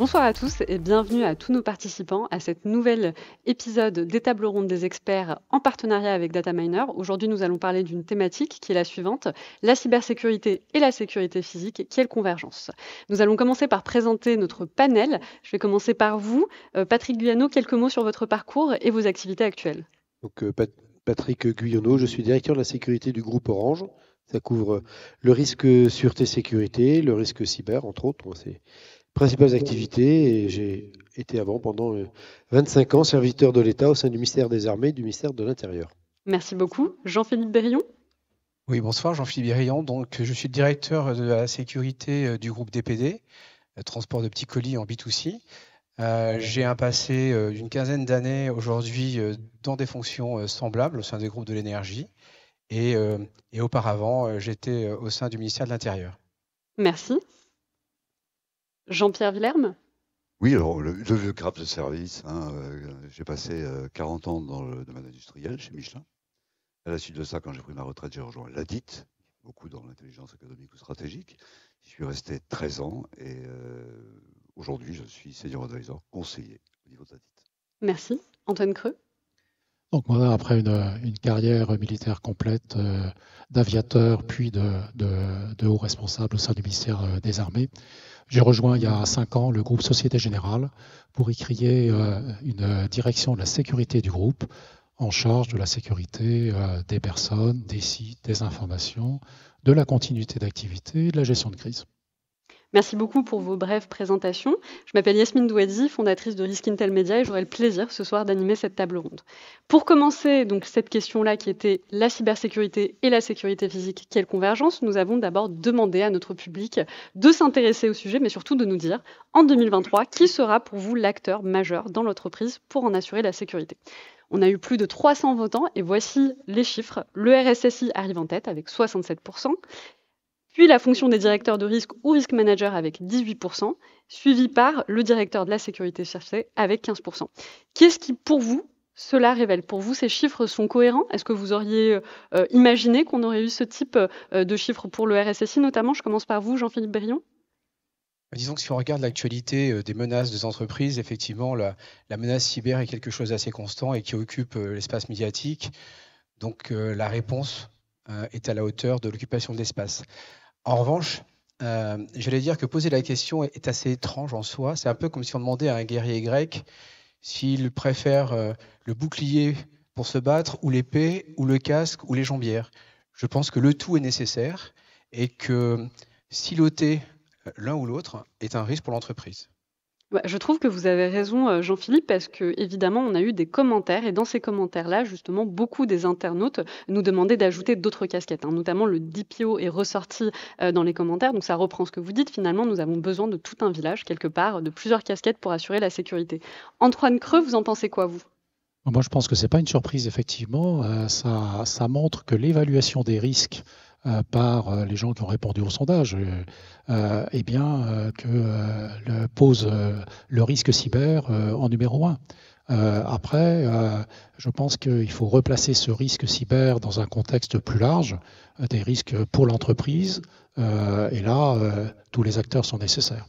Bonsoir à tous et bienvenue à tous nos participants à cette nouvelle épisode des tables rondes des experts en partenariat avec Dataminer. Aujourd'hui, nous allons parler d'une thématique qui est la suivante, la cybersécurité et la sécurité physique, quelle convergence. Nous allons commencer par présenter notre panel. Je vais commencer par vous. Euh, Patrick Guyano, quelques mots sur votre parcours et vos activités actuelles. Euh, Patrick Guyano, je suis directeur de la sécurité du groupe Orange. Ça couvre le risque sûreté-sécurité, le risque cyber, entre autres. Principales activités et j'ai été avant pendant 25 euh, ans serviteur de l'État au sein du ministère des Armées et du ministère de l'Intérieur. Merci beaucoup. Jean-Philippe Berillon? Oui, bonsoir, Jean-Philippe Berillon. Donc, je suis directeur de la sécurité euh, du groupe DPD, euh, transport de petits colis en B2C. j'ai un passé d'une quinzaine d'années aujourd'hui dans des fonctions semblables au sein des groupes de l'énergie. Et, et auparavant, j'étais au sein du ministère de l'Intérieur. Merci. Jean-Pierre Villerme? Oui, alors le, vieux crabe de service. Hein, euh, j'ai passé 40 euh, ans dans le domaine industriel chez Michelin. À la suite de ça, quand j'ai pris ma retraite, j'ai rejoint l'ADIT, beaucoup dans l'intelligence économique ou stratégique. J'y suis resté 13 ans et euh, aujourd'hui, je suis senior advisor, conseiller au niveau de l'ADIT. Merci. Antoine Creux? Donc moi, après une, carrière militaire complète d'aviateur puis de, de, de, haut responsable au sein du ministère des Armées, j'ai rejoint il y a cinq ans le groupe Société Générale pour y créer euh, une direction de la sécurité du groupe en charge de la sécurité euh, des personnes, des sites, des informations, de la continuité d'activité et de la gestion de crise. Merci beaucoup pour vos brèves présentations. Je m'appelle Yasmine Douadzi, fondatrice de Risk Intel Media, et j'aurai le plaisir ce soir d'animer cette table ronde. Pour commencer, donc cette question-là qui était la cybersécurité et la sécurité physique, quelle convergence Nous avons d'abord demandé à notre public de s'intéresser au sujet, mais surtout de nous dire, en 2023, qui sera pour vous l'acteur majeur dans l'entreprise pour en assurer la sécurité on a eu plus de 300 votants et voici les chiffres. Le RSSI arrive en tête avec 67%, puis la fonction des directeurs de risque ou risk manager avec 18%, suivi par le directeur de la sécurité cherchée avec 15%. Qu'est-ce qui, pour vous, cela révèle? Pour vous, ces chiffres sont cohérents? Est-ce que vous auriez euh, imaginé qu'on aurait eu ce type euh, de chiffres pour le RSSI notamment? Je commence par vous, Jean-Philippe Berrion. Disons que si on regarde l'actualité euh, des menaces des entreprises, effectivement, la, menace cyber est quelque chose d'assez constant et qui occupe l'espace médiatique. Donc la réponse est à la hauteur de l'occupation de l'espace. En revanche, euh, j'allais dire que poser la question est assez étrange en soi. C'est un peu comme si on demandait à un guerrier grec s'il préfère euh, le bouclier pour se battre, ou l'épée, ou le casque, ou les jambières. Je pense que le tout est nécessaire et que siloter l'un ou l'autre est un risque pour l'entreprise. Bah, je trouve que vous avez raison, euh, Jean-Philippe, parce que évidemment, on a eu des commentaires, et dans ces commentaires-là, justement, beaucoup des internautes nous demandaient d'ajouter d'autres casquettes. Hein. Notamment, le DPO est ressorti euh, dans les commentaires, donc ça reprend ce que vous dites. Finalement, nous avons besoin de tout un village, quelque part, de plusieurs casquettes pour assurer la sécurité. Antoine Creux, vous en pensez quoi, vous? Moi, je pense que ce n'est pas une surprise, effectivement. Euh, ça, montre que l'évaluation des risques par euh, les gens qui ont répondu au sondage, euh, eh bien, que pose le risque cyber en numéro un. après, je pense qu'il faut replacer ce risque cyber dans un contexte plus large, des risques pour l'entreprise, et là, tous les acteurs sont nécessaires.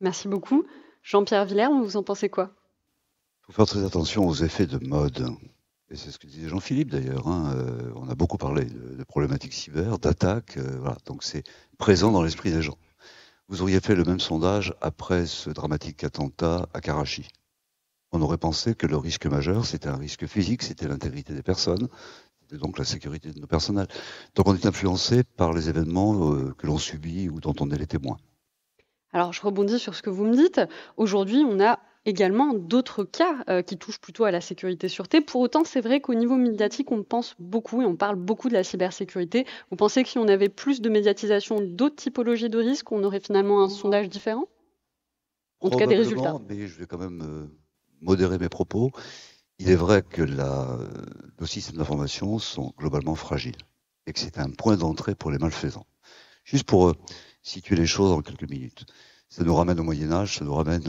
Merci beaucoup. Jean-Pierre Villers, vous en pensez quoi? Il faut faire très attention aux effets de mode. Et c'est ce que disait Jean-Philippe d'ailleurs. Hein, euh, on a beaucoup parlé de, problématiques cyber, d'attaques. Euh, donc c'est présent dans l'esprit des gens. Vous auriez fait le même sondage après ce dramatique attentat à Karachi. On aurait pensé que le risque majeur, c'était un risque physique, c'était l'intégrité des personnes, donc la sécurité de nos personnels. Donc on est influencé par les événements euh, que l'on subit ou dont on est les témoins. Alors je rebondis sur ce que vous me dites. Aujourd'hui, on a également d'autres cas euh, qui touchent plutôt à la sécurité-sûreté. Pour autant, c'est vrai qu'au niveau médiatique, on pense beaucoup et on parle beaucoup de la cybersécurité. Vous pensez que si on avait plus de médiatisation d'autres typologies de risques, on aurait finalement un sondage différent? En tout cas, des résultats. Je vais quand même euh, modérer mes propos. Il est vrai que nos systèmes d'information sont globalement fragiles et que c'est un point d'entrée pour les malfaisants. Juste pour euh, situer les choses en quelques minutes. Ça nous ramène au Moyen Âge, ça nous ramène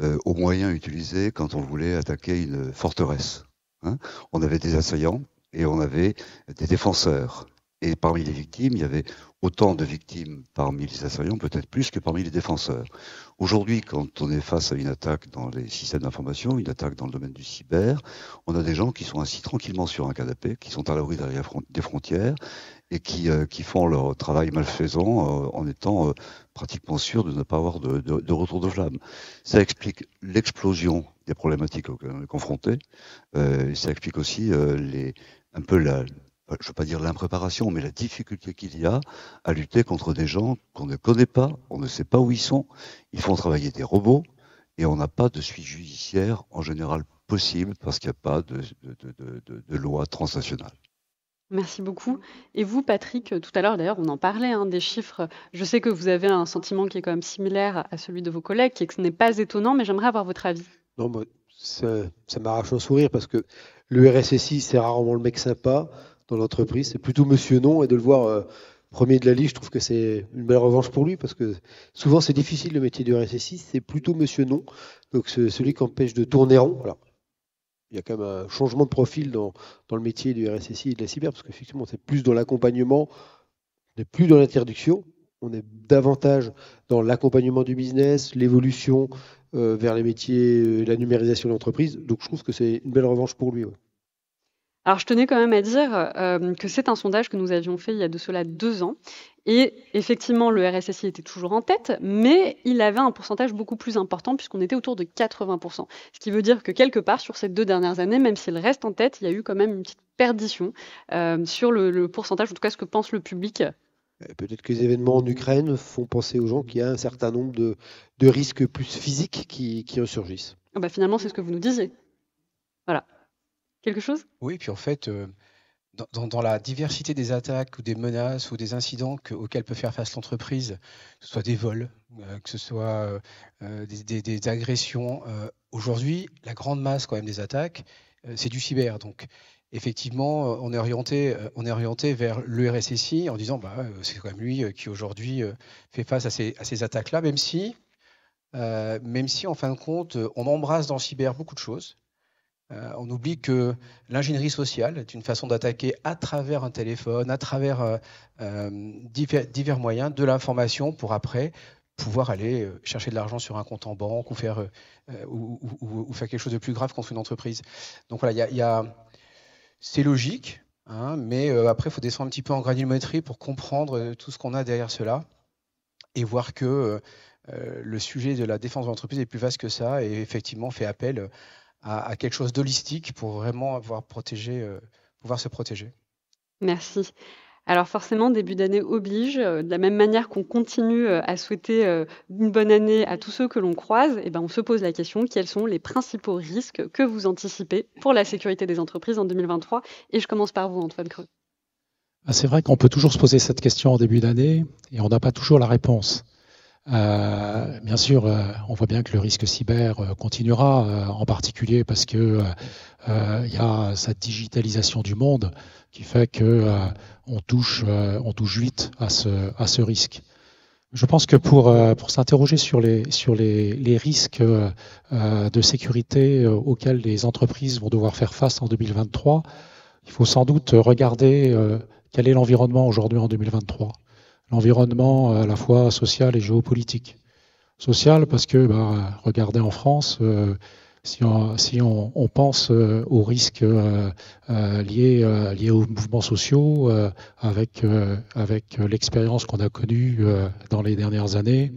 euh, aux moyens utilisés quand on voulait attaquer une forteresse. Hein. on avait des assaillants et on avait des défenseurs. Et parmi les victimes, il y avait autant de victimes parmi les assaillants, peut-être plus que parmi les défenseurs. Aujourd'hui, quand on est face à une attaque dans les systèmes d'information, une attaque dans le domaine du cyber, on a des gens qui sont assis tranquillement sur un canapé, qui sont à l'abri derrière des frontières et qui, euh, qui font leur travail malfaisant euh, en étant euh, pratiquement sûrs de ne pas avoir de, de, de retour de flamme. Ça explique l'explosion des problématiques auxquelles on est confronté. et ça explique aussi les, un peu la, je ne veux pas dire l'impréparation, mais la difficulté qu'il y a à lutter contre des gens qu'on ne connaît pas, on ne sait pas où ils sont, ils font travailler des robots, et on n'a pas de suite judiciaire en général possible parce qu'il n'y a pas de, de, de, de, loi transnationale. Merci beaucoup. Et vous, Patrick, tout à l'heure d'ailleurs, on en parlait hein, des chiffres. Je sais que vous avez un sentiment qui est quand même similaire à celui de vos collègues, et que ce n'est pas étonnant, mais j'aimerais avoir votre avis. Non, ça, ça m'arrache un sourire parce que le RSSI, c'est rarement le mec sympa dans l'entreprise. C'est plutôt monsieur non et de le voir euh, premier de la liste, je trouve que c'est une belle revanche pour lui parce que souvent c'est difficile le métier du RSSI, c'est plutôt monsieur non. Donc celui qui empêche de tourner rond. Il y a quand même un changement de profil dans, le métier du RSSI et de la cyber parce qu'effectivement c'est plus dans l'accompagnement, on n'est plus dans l'interdiction, on est davantage dans l'accompagnement du business, l'évolution euh, vers les métiers, euh, la numérisation de l'entreprise. Donc je trouve que c'est une belle revanche pour lui. Alors, je tenais quand même à dire euh, que c'est un sondage que nous avions fait il y a de cela deux ans. Et effectivement, le RSSI était toujours en tête, mais il avait un pourcentage beaucoup plus important puisqu'on était autour de 80%. Ce qui veut dire que quelque part, sur ces deux dernières années, même s'il reste en tête, il y a eu quand même une petite perdition euh, sur le, le, pourcentage, en tout cas ce que pense le public. Peut-être que les événements en Ukraine font penser aux gens qu'il y a un certain nombre de, de risques plus physiques qui, qui ressurgissent. Ah bah finalement, c'est ce que vous nous disiez. Voilà. Oui, puis en fait, euh, dans, la diversité des attaques ou des menaces ou des incidents que, auxquels peut faire face l'entreprise, que ce soit des vols, euh, que ce soit euh, des, agressions, aujourd'hui, la grande masse quand même des attaques, c'est du cyber. Donc, effectivement, on est orienté, vers le RSSI en disant, bah, c'est quand même lui qui aujourd'hui fait face à ces, à ces attaques-là, même si, même si en fin de compte, on embrasse dans le cyber beaucoup de choses. Euh, on oublie que l'ingénierie sociale est une façon d'attaquer à travers un téléphone, à travers euh, euh, divers, moyens de l'information pour après pouvoir aller chercher de l'argent sur un compte en banque ou faire, ou, faire quelque chose de plus grave contre une entreprise. Donc voilà, c'est logique, hein, mais après, il faut descendre un petit peu en granulométrie pour comprendre tout ce qu'on a derrière cela et voir que le sujet de la défense de l'entreprise est plus vaste que ça et effectivement fait appel à, quelque chose d'holistique pour vraiment avoir protégé, euh, pouvoir se protéger. Merci. Alors forcément, début d'année oblige, euh, de la même manière qu'on continue euh, à souhaiter une bonne année à tous ceux que l'on croise, eh ben on se pose la question quels sont les principaux risques que vous anticipez pour la sécurité des entreprises en 2023 Et je commence par vous, Antoine Creux. Ah, c'est vrai qu'on peut toujours se poser cette question en début d'année et on n'a pas toujours la réponse. Euh, bien sûr, euh, on voit bien que le risque cyber euh, continuera, euh, en particulier parce que il y a cette digitalisation du monde qui fait que on touche, on touche vite à ce, à ce risque. Je pense que pour, pour s'interroger sur les, sur les, les risques de sécurité auxquels les entreprises vont devoir faire face en 2023, il faut sans doute regarder quel est l'environnement aujourd'hui en 2023 l'environnement à la fois social et géopolitique. Social parce que, bah, regardez en France, euh, si, on, si on, pense euh, aux risques euh, euh liés, euh, liés aux mouvements sociaux, euh, avec, avec l'expérience qu'on a connue dans les dernières années,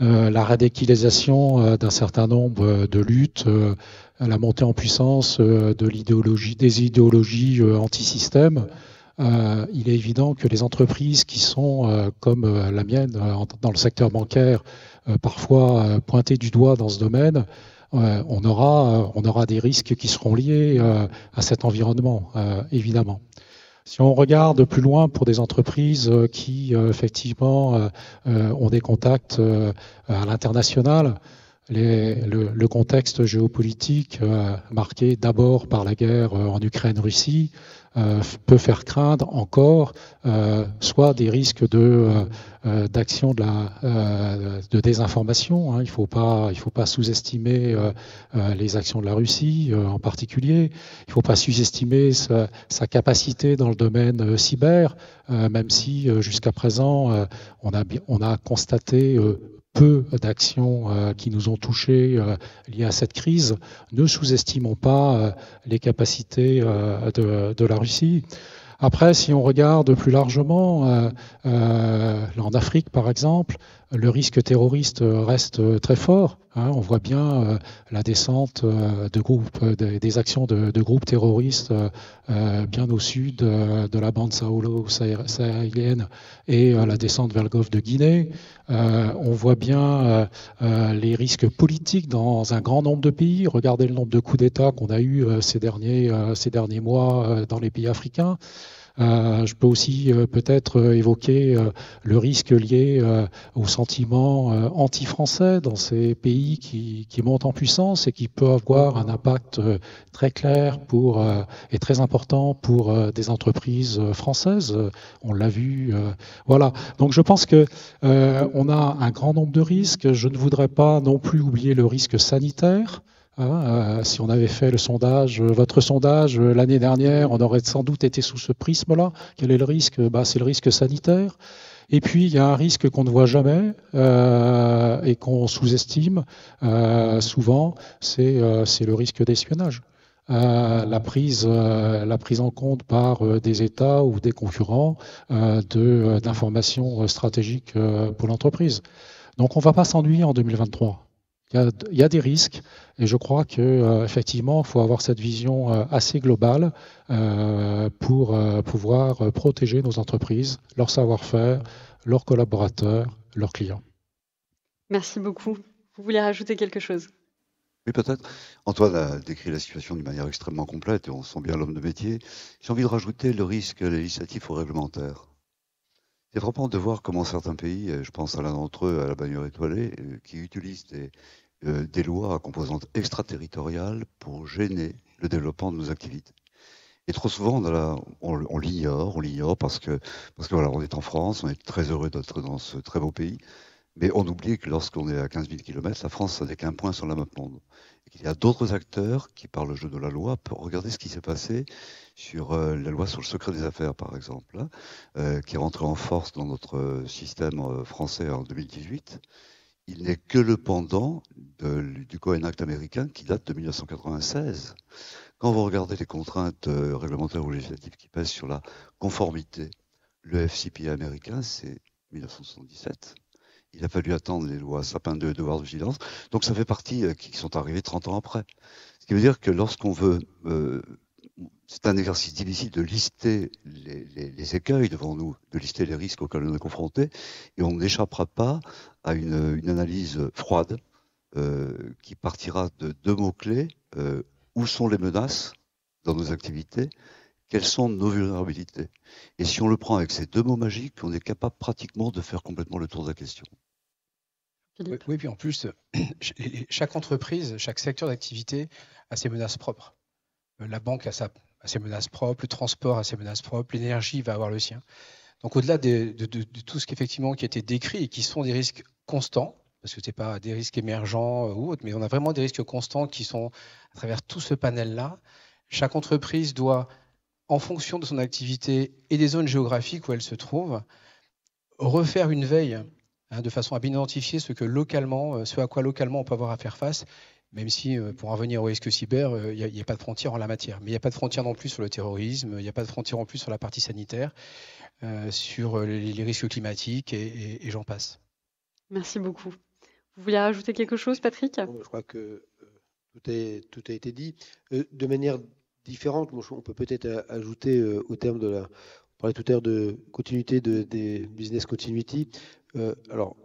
la radicalisation d'un certain nombre de luttes, la montée en puissance de l'idéologie, des idéologies anti-système, euh, il est évident que les entreprises qui sont, euh, comme euh, la mienne, dans le secteur bancaire, parfois pointées du doigt dans ce domaine, on, aura, des risques qui seront liés à cet environnement, évidemment. Si on regarde plus loin pour des entreprises qui, effectivement, ont des contacts à l'international, le, contexte géopolitique marqué d'abord par la guerre en Ukraine-Russie, peut faire craindre encore soit des risques de d'action de la de désinformation. Hein. Il faut pas il faut pas sous-estimer les actions de la Russie en particulier. Il faut pas sous-estimer sa, sa, capacité dans le domaine cyber, même si jusqu'à présent on a on a constaté peu d'actions euh, qui nous ont touchés euh, liées à cette crise, ne sous-estimons pas euh, les capacités de, la Russie. Après, si on regarde plus largement, en Afrique par exemple, le risque terroriste reste très fort. Hein. on voit bien euh, la descente euh, euh, des actions de, groupes terroristes bien au sud de la bande sahélienne et la descente vers le golfe de Guinée. on voit bien les risques politiques dans un grand nombre de pays. Regardez le nombre de coups d'État qu'on a eu ces derniers mois dans les pays africains. Euh, je peux aussi euh, peut-être euh, évoquer le risque lié au sentiment anti-français dans ces pays qui, qui, montent en puissance et qui peut avoir un impact très clair pour, et très important pour des entreprises françaises. On l'a vu. Voilà. Donc je pense que on a un grand nombre de risques. Je ne voudrais pas non plus oublier le risque sanitaire. Hein, euh, si on avait fait le sondage, euh, votre sondage euh, l'année dernière, on aurait sans doute été sous ce prisme-là. Quel est le risque? Bah, C'est le risque sanitaire. Et puis, il y a un risque qu'on ne voit jamais et qu'on sous-estime souvent, c'est le risque d'espionnage. la, prise, la prise en compte par des États ou des concurrents d'informations stratégiques pour l'entreprise. Donc, on ne va pas s'ennuyer en 2023. Il y, a, des risques et je crois que euh, effectivement, il faut avoir cette vision euh, assez globale euh, pour pouvoir protéger nos entreprises, leur savoir-faire, leurs collaborateurs, leurs clients. Merci beaucoup. Vous voulez rajouter quelque chose? Oui, peut-être. Antoine a décrit la situation d'une manière extrêmement complète et on sent bien l'homme de métier. J'ai envie de rajouter le risque législatif ou réglementaire. C'est frappant de voir comment certains pays, je pense à l'un d'entre eux, à la bannière étoilée, qui utilisent des, euh, lois à composante extraterritoriale pour gêner le développement de nos activités. Et trop souvent, on, on l'ignore, on l'ignore parce que, parce que voilà, on est en France, on est très heureux d'être dans ce très beau pays, mais on oublie que lorsqu'on est à 15 000 km, la France, ça n'est qu'un point sur la map monde. Qu'il y a d'autres acteurs qui, par le jeu de la loi, peuvent regarder ce qui s'est passé sur euh, la loi sur le secret des affaires, par exemple, hein, euh, qui est rentrée en force dans notre système français en 2018 il n'est que le pendant du Cohen Act américain qui date de 1996. Quand vous regardez les contraintes euh, réglementaires ou législatives qui pèsent sur la conformité, le FCPA américain, c'est 1977. Il a fallu attendre les lois Sapin 2 et devoir de vigilance. Donc ça fait partie euh, qui sont arrivés 30 ans après. Ce qui veut dire que lorsqu'on veut euh, c'est un exercice difficile de lister les, écueils devant nous, de lister les risques auxquels on est confronté, et on n'échappera pas à une, analyse froide euh, qui partira de deux mots-clés. Où sont les menaces dans nos activités Quelles sont nos vulnérabilités? Et si on le prend avec ces deux mots magiques, on est capable pratiquement de faire complètement le tour de la question. Oui, puis en plus, chaque entreprise, chaque secteur d'activité a ses menaces propres. Euh, la banque a, ses menaces propres, le transport a ses menaces propres, l'énergie va avoir le sien. Donc au-delà de, tout ce qui effectivement qui a été décrit et qui sont des risques constants, parce que ce n'est pas des risques émergents euh, ou autres, mais on a vraiment des risques constants qui sont à travers tout ce panel-là. Chaque entreprise doit, en fonction de son activité et des zones géographiques où elle se trouve, refaire une veille hein, de façon à bien identifier ce que localement, euh, ce à quoi localement on peut avoir à faire face même si euh, pour en venir au risque cyber, il euh, n'y a, pas de frontière en la matière. Mais il n'y a pas de frontière non plus sur le terrorisme, il n'y a pas de frontière non plus sur la partie sanitaire, euh, sur les, risques climatiques et, j'en passe. Merci beaucoup. Vous voulez rajouter quelque chose, Patrick? Je crois que tout, a été dit. de manière différente, on peut peut-être ajouter au terme de la... On parlait tout à l'heure de continuité de, des business continuity. alors,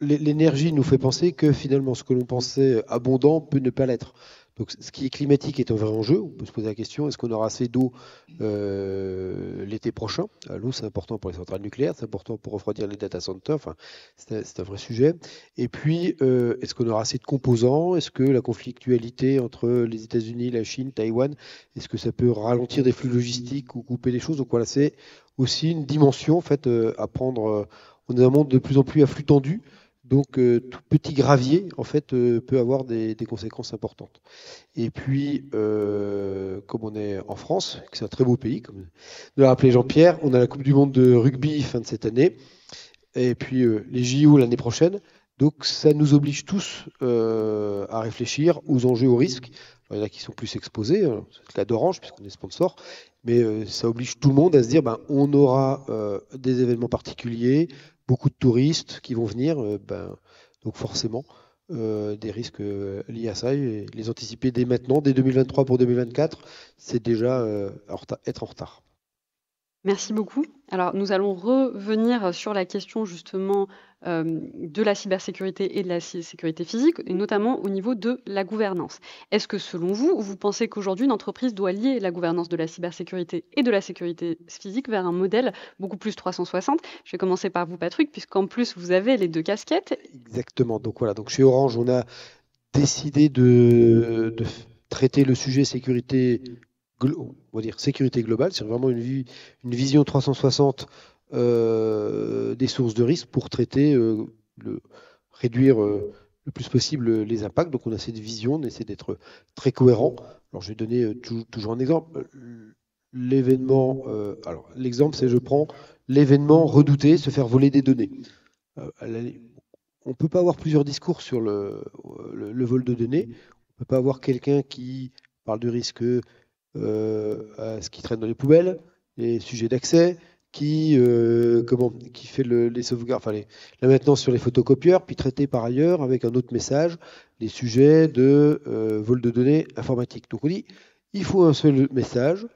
l'énergie nous fait penser que finalement ce que l'on pensait abondant peut ne pas l'être. Donc, ce qui est climatique est un vrai enjeu. On peut se poser la question est-ce qu'on aura assez d'eau euh, l'été prochain? L'eau, c'est important pour les centrales nucléaires, c'est important pour refroidir les data centers. Enfin, c'est un, vrai sujet. Et puis, euh, est-ce qu'on aura assez de composants? Est-ce que la conflictualité entre les États-Unis, la Chine, Taïwan, est-ce que ça peut ralentir des flux logistiques ou couper des choses? Donc voilà, c'est aussi une dimension en fait euh, à prendre. on est dans un monde de plus en plus à flux tendu. Donc euh, tout petit gravier en fait euh, peut avoir des, conséquences importantes. Et puis euh, comme on est en France, c'est un très beau pays, comme l'a rappelé Jean-Pierre, on a la Coupe du Monde de rugby fin de cette année, et puis les JO l'année prochaine. Donc ça nous oblige tous à réfléchir aux enjeux, aux risques. il y en a qui sont plus exposés, hein, c'est le cas d'Orange puisqu'on est sponsor, mais ça oblige tout le monde à se dire ben, on aura des événements particuliers, beaucoup de touristes qui vont venir, euh, ben, donc forcément, euh, des risques euh, liés à ça et les anticiper dès maintenant, dès 2023 pour 2024, c'est déjà être en retard. Merci beaucoup. Alors, nous allons revenir sur la question justement de la cybersécurité et de la sécurité physique, et notamment au niveau de la gouvernance. Est-ce que selon vous, vous pensez qu'aujourd'hui, une entreprise doit lier la gouvernance de la cybersécurité et de la sécurité physique vers un modèle beaucoup plus 360 Je vais commencer par vous, Patrick, puisqu'en plus, vous avez les deux casquettes. Exactement. Donc voilà, donc chez Orange, on a décidé de, traiter le sujet sécurité globale, c'est vraiment une, vision 360 euh, des sources de risque pour traiter, euh, réduire euh, le plus possible les impacts. Donc on a cette vision, on essaie d'être très cohérent. Alors je vais donner toujours un exemple. L'événement, l'exemple c'est je prends l'événement redouté, se faire voler des données. on ne peut pas avoir plusieurs discours sur le, vol de données. On ne peut pas avoir quelqu'un qui parle du risque euh, à ce qui traîne dans les poubelles, les sujets d'accès, qui, euh, qui fait les sauvegardes, enfin la maintenance sur les photocopieurs, puis traiter par ailleurs avec un autre message les sujets de euh, vol de données informatiques. Donc on dit, il faut un seul message,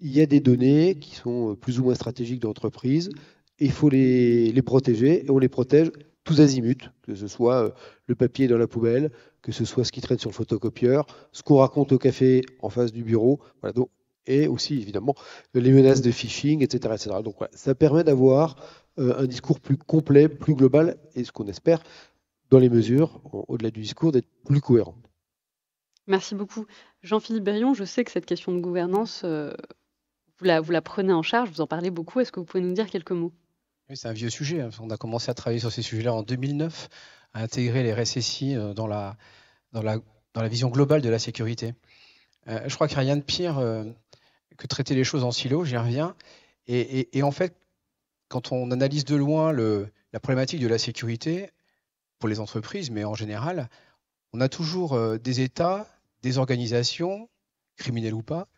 il y a des données qui sont plus ou moins stratégiques dans l'entreprise, il faut les, les, protéger, et on les protège tous azimuts, que ce soit le papier dans la poubelle, que ce soit ce qui traîne sur le photocopieur, ce qu'on raconte au café en face du bureau, voilà, donc, et aussi évidemment les menaces de phishing, etc. etc. Donc ça permet d'avoir euh, un discours plus complet, plus global, et ce qu'on espère, dans les mesures, au-delà du discours, d'être plus cohérent. Merci beaucoup. Jean-Philippe Berrion, je sais que cette question de gouvernance, euh, vous, la, vous la prenez en charge, vous en parlez beaucoup. Est-ce que vous pouvez nous dire quelques mots? Oui, c'est un vieux sujet. Hein. On a commencé à travailler sur ces sujets-là en 2009, à intégrer les RSSI euh, dans la, dans la, dans la vision globale de la sécurité. Euh, je crois qu'il n'y a rien de pire euh, que traiter les choses en silo, j'y reviens. Et, en fait, quand on analyse de loin la problématique de la sécurité, pour les entreprises, mais en général, on a toujours des États, des organisations, criminelles ou pas,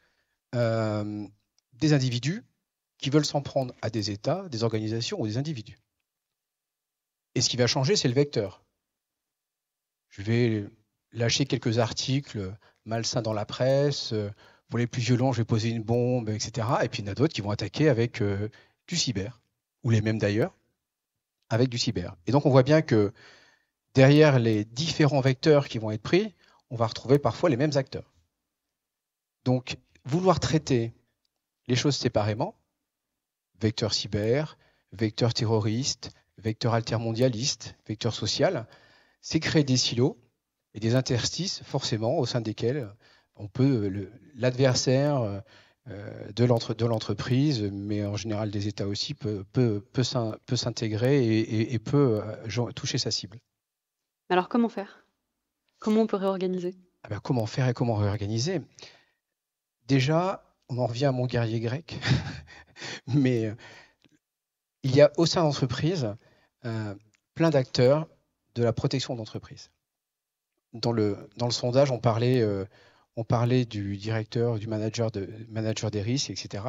des individus qui veulent s'en prendre à des États, des organisations ou des individus. Et ce qui va changer, c'est le vecteur. Je vais lâcher quelques articles malsains dans la presse, euh, pour les plus violents, je vais poser une bombe, etc. Et puis il y en a d'autres qui vont attaquer avec euh, du cyber, ou les mêmes d'ailleurs, avec du cyber. Et donc on voit bien que derrière les différents vecteurs qui vont être pris, on va retrouver parfois les mêmes acteurs. Donc vouloir traiter les choses séparément, vecteur cyber, vecteur terroriste, vecteur altermondialiste, vecteur social, c'est créer des silos et des interstices forcément au sein desquels on peut l'adversaire euh, de l'entreprise, mais en général des États aussi, peut, peut, peut s'intégrer et, peut euh, toucher sa cible. Alors comment faire? Comment on peut réorganiser? Ah ben, Comment faire et comment réorganiser? Déjà, on en revient à mon guerrier grec, mais euh, il y a au sein d'entreprise euh, plein d'acteurs de la protection d'entreprise. Dans le, dans le sondage, on parlait, euh, on parlait du directeur, du manager, manager des risques, etc.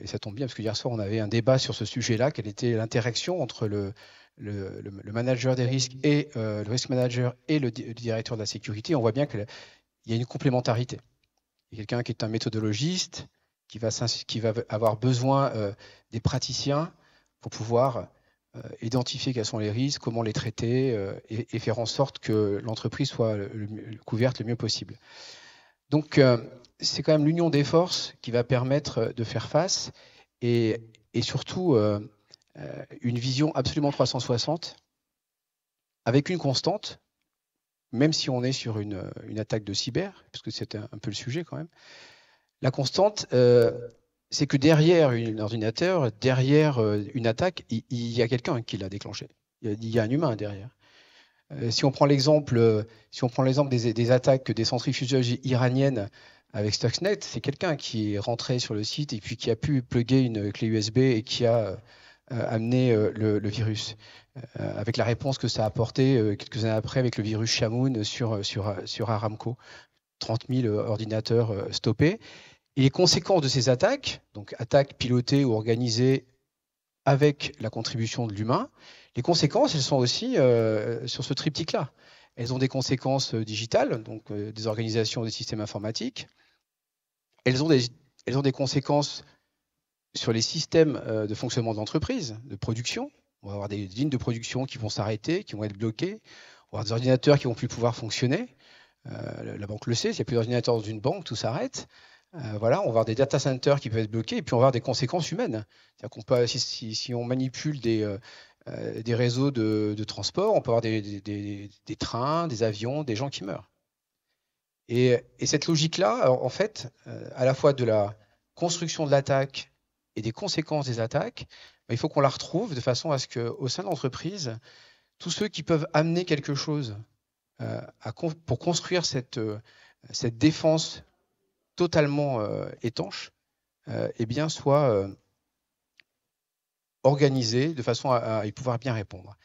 et ça tombe bien parce que hier soir, on avait un débat sur ce sujet-là, quelle était l'interaction entre le, le, manager des risques et le risk manager et le, directeur de la sécurité? On voit bien qu'il y a une complémentarité. Il y a quelqu'un qui est un méthodologiste, qui va, qui va avoir besoin euh, des praticiens pour pouvoir identifier quels sont les risques, comment les traiter et, faire en sorte que l'entreprise soit couverte le mieux possible. Donc, c'est quand même l'union des forces qui va permettre de faire face et, surtout une vision absolument 360 avec une constante, même si on est sur une, attaque de cyber, puisque c'est un, peu le sujet quand même, la constante, euh, c'est que derrière un ordinateur, derrière euh, une attaque, il, y a quelqu'un qui l'a déclenché. Il y, a, un humain derrière. Euh, si on prend l'exemple, si on prend l'exemple des, attaques des centrifuges iraniennes avec Stuxnet, c'est quelqu'un qui est rentré sur le site et puis qui a pu plugger une clé USB et qui a amené le, virus. Euh, avec la réponse que ça a apporté euh, quelques années après avec le virus Shamoun sur, Aramco. 30 000 ordinateurs euh, stoppés. Et les conséquences de ces attaques, donc attaques pilotées ou organisées avec la contribution de l'humain, les conséquences, elles sont aussi sur ce triptyque-là. Elles ont des conséquences digitales, donc des organisations des systèmes informatiques. Elles ont des, conséquences sur les systèmes de fonctionnement de l'entreprise, de production, on va avoir des lignes de production qui vont s'arrêter, qui vont être bloquées. On va avoir des ordinateurs qui vont plus pouvoir fonctionner. Euh, la banque le sait, s'il n'y a plus d'ordinateurs dans une banque, tout s'arrête. Euh, voilà, on va avoir des data centers qui peuvent être bloqués, et puis on va avoir des conséquences humaines. qu'on peut, si, on manipule des, euh, des réseaux de, transport, on peut avoir des, des, trains, des avions, des gens qui meurent. Et, et cette logique-là, en fait, à la fois de la construction de l'attaque et des conséquences des attaques, bah, il faut qu'on la retrouve de façon à ce qu'au sein de l'entreprise, tous ceux qui peuvent amener quelque chose euh, pour construire cette, euh, cette défense totalement euh, étanche, eh bien, soient organisés de façon à, y pouvoir bien répondre.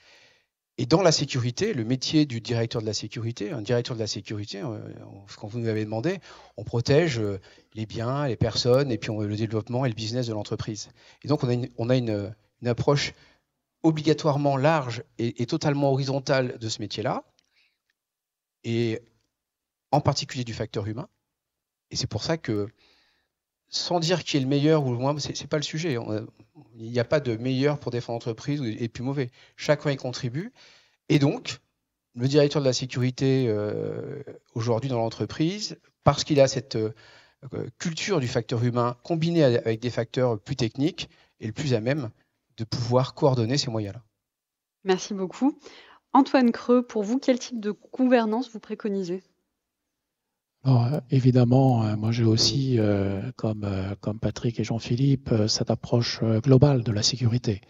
Et dans la sécurité, le métier du directeur de la sécurité, un directeur de la sécurité, quand vous nous avez demandé, on protège les biens, les personnes, et puis le développement et le business de l'entreprise. Et donc, on a une, approche obligatoirement large et, totalement horizontale de ce métier-là, et en particulier du facteur humain. Et c'est pour ça que, sans dire qui est le meilleur ou le moins, ce n'est pas le sujet. il n'y a pas de meilleur pour défendre l'entreprise et plus mauvais. Chacun y contribue. Et donc, le directeur de la sécurité euh, aujourd'hui dans l'entreprise, parce qu'il a cette euh, culture du facteur humain combinée avec des facteurs plus techniques, est le plus à même de pouvoir coordonner ces moyens-là. Merci beaucoup. Antoine Creux, pour vous, quel type de gouvernance vous préconisez? Évidemment, euh, moi j'ai aussi, euh, comme Patrick et Jean-Philippe, cette approche globale de la sécurité.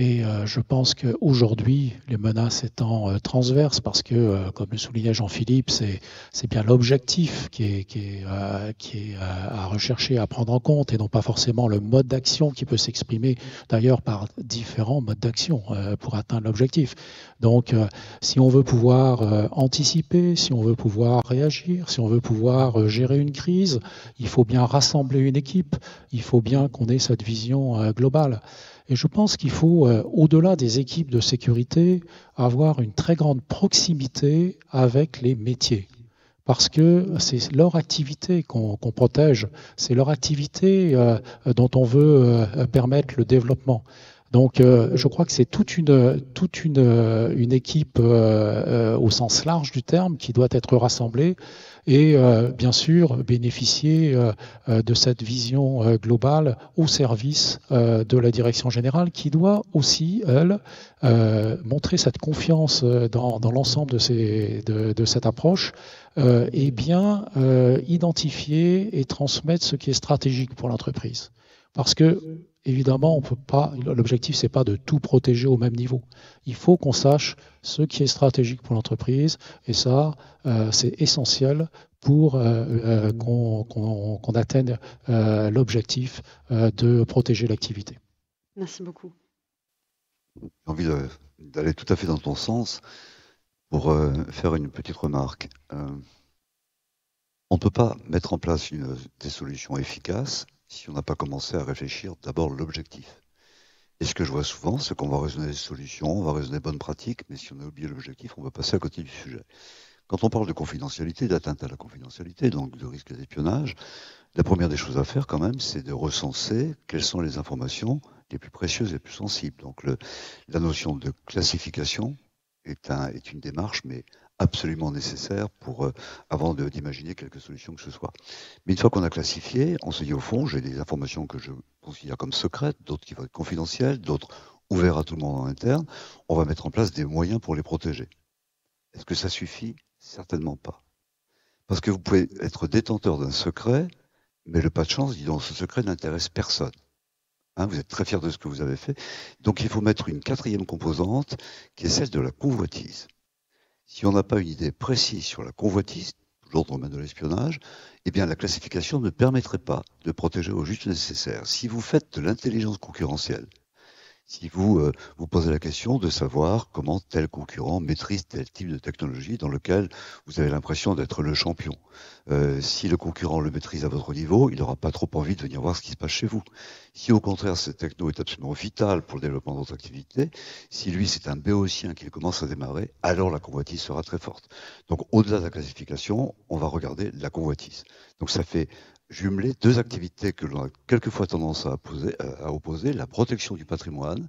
Et euh, je pense qu'aujourd'hui, les menaces étant euh, transverses, parce que, euh, comme le soulignait Jean-Philippe, c'est bien l'objectif qui est, qui est, qui est à rechercher, à prendre en compte, et non pas forcément le mode d'action qui peut s'exprimer d'ailleurs par différents modes d'action pour atteindre l'objectif. Donc, si on veut pouvoir anticiper, si on veut pouvoir réagir, si on veut pouvoir gérer une crise, il faut bien rassembler une équipe, il faut bien qu'on ait cette vision globale. Et je pense qu'il faut, euh, au-delà des équipes de sécurité, avoir une très grande proximité avec les métiers. Parce que c'est leur activité qu'on protège, c'est leur activité euh, dont on veut euh, permettre le développement. Donc, je crois que c'est toute une toute une, une équipe au sens large du terme qui doit être rassemblée et euh, bien sûr bénéficier euh, euh, de cette vision globale au service de la direction générale qui doit aussi, elle, montrer cette confiance dans, l'ensemble de, de, de, cette approche et bien identifier et transmettre ce qui est stratégique pour l'entreprise. Parce que évidemment, on peut pas. L'objectif, c'est pas de tout protéger au même niveau. Il faut qu'on sache ce qui est stratégique pour l'entreprise, et ça, euh, c'est essentiel pour euh, euh, qu'on atteigne l'objectif de protéger l'activité. Merci beaucoup. J'ai envie d'aller tout à fait dans ton sens pour faire une petite remarque. on ne peut pas mettre en place une, des solutions efficaces si on n'a pas commencé à réfléchir d'abord l'objectif. Et ce que je vois souvent, c'est qu'on va raisonner des solutions, on va raisonner bonnes pratiques, mais si on a oublié l'objectif, on va passer à côté du sujet. Quand on parle de confidentialité, d'atteinte à la confidentialité, donc de risque d'espionnage, la première des choses à faire quand même, c'est de recenser quelles sont les informations les plus précieuses et les plus sensibles. Donc la notion de classification est, une démarche, mais absolument nécessaire pour euh, avant d'imaginer quelque solution que ce soit. Mais une fois qu'on a classifié, on se dit au fond, j'ai des informations que je considère comme secrètes, d'autres qui vont être confidentielles, d'autres ouvertes à tout le monde en interne. On va mettre en place des moyens pour les protéger. Est-ce que ça suffit? Certainement pas. Parce que vous pouvez être détenteur d'un secret, mais le pas de chance, disons, ce secret n'intéresse personne. Hein, vous êtes très fier de ce que vous avez fait. Donc il faut mettre une quatrième composante qui est celle de la convoitise. Si on n'a pas une idée précise sur la convoitise, toujours dans de l'espionnage, eh bien la classification ne permettrait pas de protéger au juste nécessaire. Si vous faites de l'intelligence concurrentielle, si vous euh, vous posez la question de savoir comment tel concurrent maîtrise tel type de technologie dans lequel vous avez l'impression d'être le champion. Euh, si le concurrent le maîtrise à votre niveau, il n'aura pas trop envie de venir voir ce qui se passe chez vous. Si au contraire cette techno est absolument vitale pour le développement de votre activité, si lui c'est un béotien qui commence à démarrer, alors la convoitise sera très forte. Donc au-delà de la classification, on va regarder la convoitise. Donc ça fait jumeler deux activités que l'on a quelquefois tendance à, à opposer, la protection du patrimoine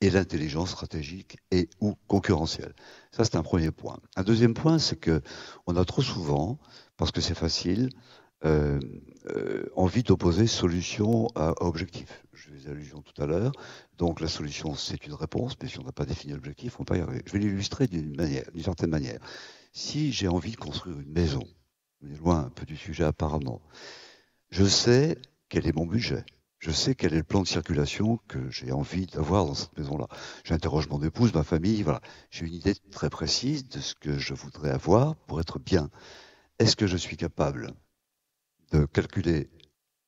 et l'intelligence stratégique et ou concurrentielle. Ça, c'est un premier point. Un deuxième point, c'est que on a trop souvent, parce que c'est facile, euh, euh, envie d'opposer solution à, objectif. Je faisais allusion tout à l'heure. Donc la solution, c'est une réponse, mais si on n'a pas défini l'objectif, on ne peut pas y arriver. Je vais l'illustrer d'une manière, d'une certaine manière. Si j'ai envie de construire une maison, on est loin un peu du sujet apparemment, je sais quel est mon budget. Je sais quel est le plan de circulation que j'ai envie d'avoir dans cette maison-là. J'interroge mon épouse, ma famille, voilà. J'ai une idée très précise de ce que je voudrais avoir pour être bien. Est-ce que je suis capable de calculer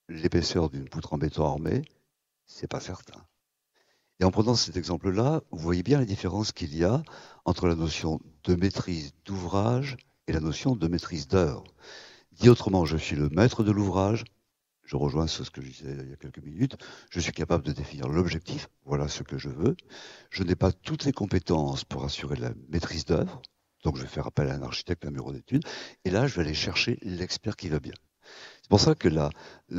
l'épaisseur d'une poutre en béton armé? C'est pas certain. Et en prenant cet exemple-là, vous voyez bien la différence qu'il y a entre la notion de maîtrise d'ouvrage et la notion de maîtrise d'heure. Dit autrement, je suis le maître de l'ouvrage, je rejoins ce que je disais il y a quelques minutes, je suis capable de définir l'objectif, voilà ce que je veux. Je n'ai pas toutes les compétences pour assurer la maîtrise d'œuvre, donc je vais faire appel à un architecte, à un bureau d'études, et là je vais aller chercher l'expert qui va bien. C'est pour ça que là,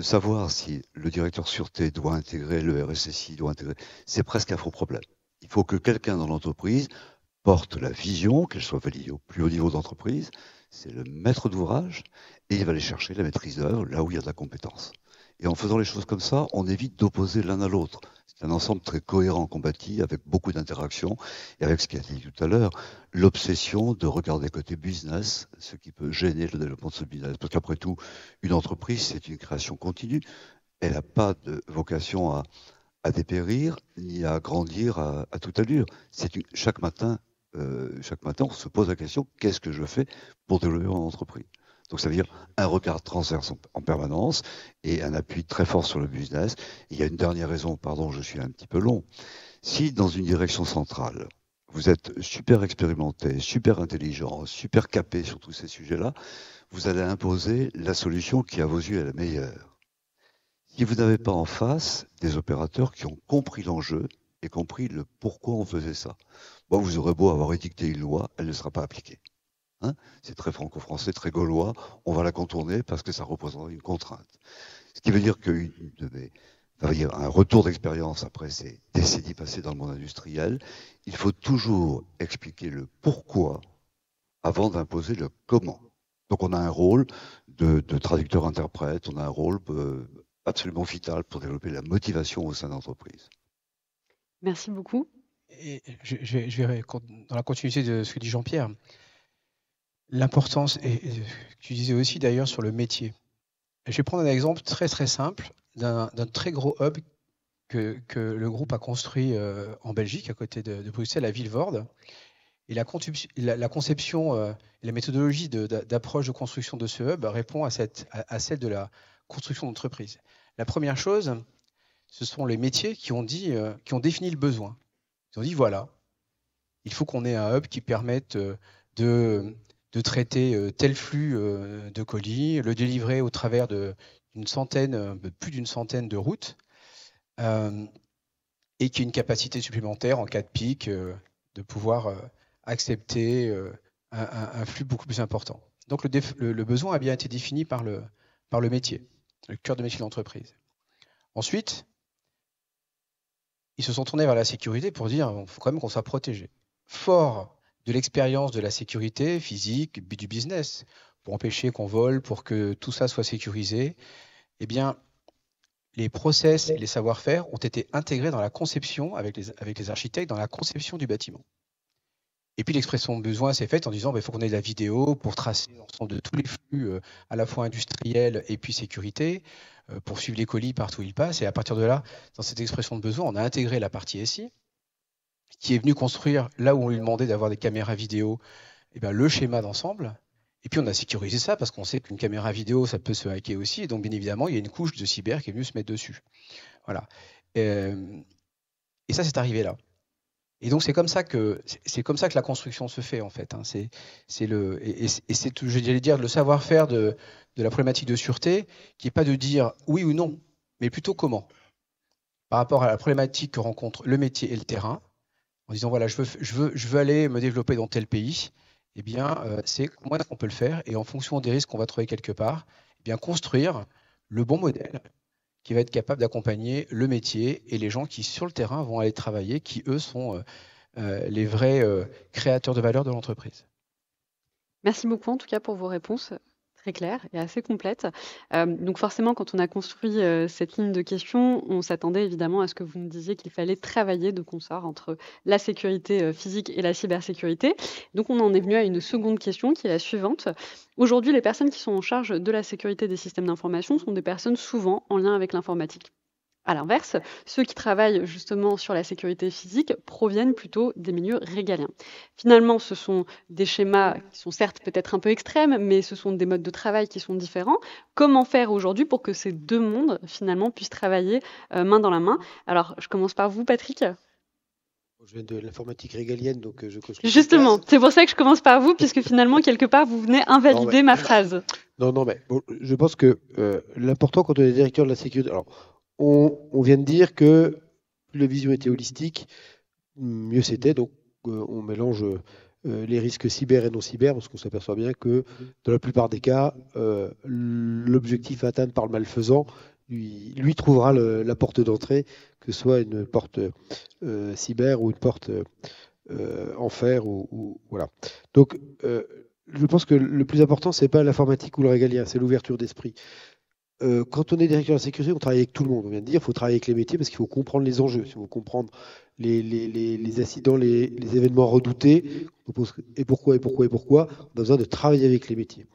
savoir si le directeur sûreté doit intégrer le RSSI, doit intégrer, c'est presque un faux problème. Il faut que quelqu'un dans l'entreprise porte la vision, qu'elle soit validée au plus haut niveau d'entreprise, c'est le maître d'ouvrage, et il va aller chercher la maîtrise d'œuvre là où il y a de la compétence. Et en faisant les choses comme ça, on évite d'opposer l'un à l'autre. C'est un ensemble très cohérent, combattu, avec beaucoup d'interactions, et avec ce qui a dit tout à l'heure, l'obsession de regarder côté business, ce qui peut gêner le développement de ce business. Parce qu'après tout, une entreprise, c'est une création continue. Elle n'a pas de vocation à, dépérir, ni à grandir à, toute allure. Chaque matin, euh, chaque matin, on se pose la question qu'est-ce que je fais pour développer mon entreprise? Donc ça veut dire un regard transverse en, permanence et un appui très fort sur le business. il y a une dernière raison, pardon, je suis un petit peu long. Si dans une direction centrale, vous êtes super expérimenté, super intelligent, super capé sur tous ces sujets-là, vous allez imposer la solution qui à vos yeux est la meilleure. Si vous n'avez pas en face des opérateurs qui ont compris l'enjeu et compris le pourquoi on faisait ça, bon, vous aurez beau avoir édicté une loi, elle ne sera pas appliquée. Hein c'est très franco-français, très gaulois. On va la contourner parce que ça représente une contrainte. Ce qui veut dire que dire un retour d'expérience après ces décennies passées dans le monde industriel, il faut toujours expliquer le pourquoi avant d'imposer le comment. Donc on a un rôle de, traducteur-interprète, on a un rôle euh, absolument vital pour développer la motivation au sein d'entreprise. Merci beaucoup. Et je, je, vais dans la continuité de ce que dit Jean-Pierre. L'importance, et, tu disais aussi d'ailleurs sur le métier. Je vais prendre un exemple très très simple d'un très gros hub que, le groupe a construit euh, en Belgique, à côté de, Bruxelles, à Villevorde. Et la, conception euh, et la méthodologie d'approche de, construction de ce hub répond à, cette, à, celle de la construction d'entreprise. La première chose, ce sont les métiers qui ont, dit, euh, qui ont défini le besoin. Ils ont dit voilà, il faut qu'on ait un hub qui permette de de traiter euh, tel flux euh, de colis, le délivrer au travers d'une centaine, euh, plus d'une centaine de routes, et qui a une capacité supplémentaire en cas de pic de pouvoir accepter un, flux beaucoup plus important. Donc le, besoin a bien été défini par le, par le métier, le cœur de métier de l'entreprise. Ensuite, ils se sont tournés vers la sécurité pour dire qu'il faut quand même qu'on soit protégé. Fort de l'expérience de la sécurité physique, du business, pour empêcher qu'on vole, pour que tout ça soit sécurisé, eh bien, les process et les savoir-faire ont été intégrés dans la conception, avec les, avec les architectes, dans la conception du bâtiment. Et puis l'expression de besoin s'est faite en disant qu'il bah, faut qu'on ait de la vidéo pour tracer l'ensemble de tous les flux, euh, à la fois industriels et puis sécurité, euh, pour suivre les colis partout où ils passent. Et à partir de là, dans cette expression de besoin, on a intégré la partie SI, qui est venue construire, là où on lui demandait d'avoir des caméras vidéo, et eh bien, le schéma d'ensemble. Et puis on a sécurisé ça parce qu'on sait qu'une caméra vidéo, ça peut se hacker aussi. Et donc, bien évidemment, il y a une couche de cyber qui est venue se mettre dessus. Voilà. Euh, et ça, c'est arrivé là. Et donc c'est comme ça que c'est comme ça que la construction se fait en fait. Hein. C'est le et, c'est j'allais dire le savoir-faire de, de la problématique de sûreté qui est pas de dire oui ou non, mais plutôt comment. Par rapport à la problématique que rencontre le métier et le terrain, en disant voilà je veux je veux je veux aller me développer dans tel pays, eh bien euh, c'est comment est-ce qu'on peut le faire et en fonction des risques qu'on va trouver quelque part, eh bien construire le bon modèle qui va être capable d'accompagner le métier et les gens qui, sur le terrain, vont aller travailler, qui, eux, sont euh, euh, les vrais créateurs de valeur de l'entreprise. Merci beaucoup, en tout cas, pour vos réponses claire et assez complète. Euh, donc forcément, quand on a construit euh, cette ligne de questions, on s'attendait évidemment à ce que vous nous disiez qu'il fallait travailler de concert entre la sécurité euh, physique et la cybersécurité. Donc on en est venu à une seconde question qui est la suivante. Aujourd'hui, les personnes qui sont en charge de la sécurité des systèmes d'information sont des personnes souvent en lien avec l'informatique. À l'inverse, ceux qui travaillent justement sur la sécurité physique proviennent plutôt des milieux régaliens. Finalement, ce sont des schémas qui sont certes peut-être un peu extrêmes, mais ce sont des modes de travail qui sont différents. Comment faire aujourd'hui pour que ces deux mondes finalement puissent travailler euh, main dans la main? Alors, je commence par vous, Patrick. Je viens de l'informatique régalienne, donc euh, je Justement, c'est pour ça que je commence par vous, puisque finalement, quelque part, vous venez invalider ma phrase. Non, non, mais je pense que euh, l'important quand on est directeur de la sécurité, alors on, vient de dire que plus la vision était holistique, mieux c'était. Donc, euh, on mélange euh, les risques cyber et non cyber, parce qu'on s'aperçoit bien que dans la plupart des cas, euh, l'objectif à atteindre par le malfaisant lui, trouvera la porte d'entrée, que ce soit une porte cyber ou une porte enfer. Ou, voilà. Donc, je pense que le plus important, c'est pas l'informatique ou le régalien, c'est l'ouverture d'esprit. Euh, quand on est directeur de la sécurité, on travaille avec tout le monde. On vient de dire, il faut travailler avec les métiers parce qu'il faut comprendre les enjeux, il faut comprendre les, les, les, incidents, les, événements redoutés, et pourquoi, et pourquoi, et pourquoi. On a besoin de travailler avec les métiers.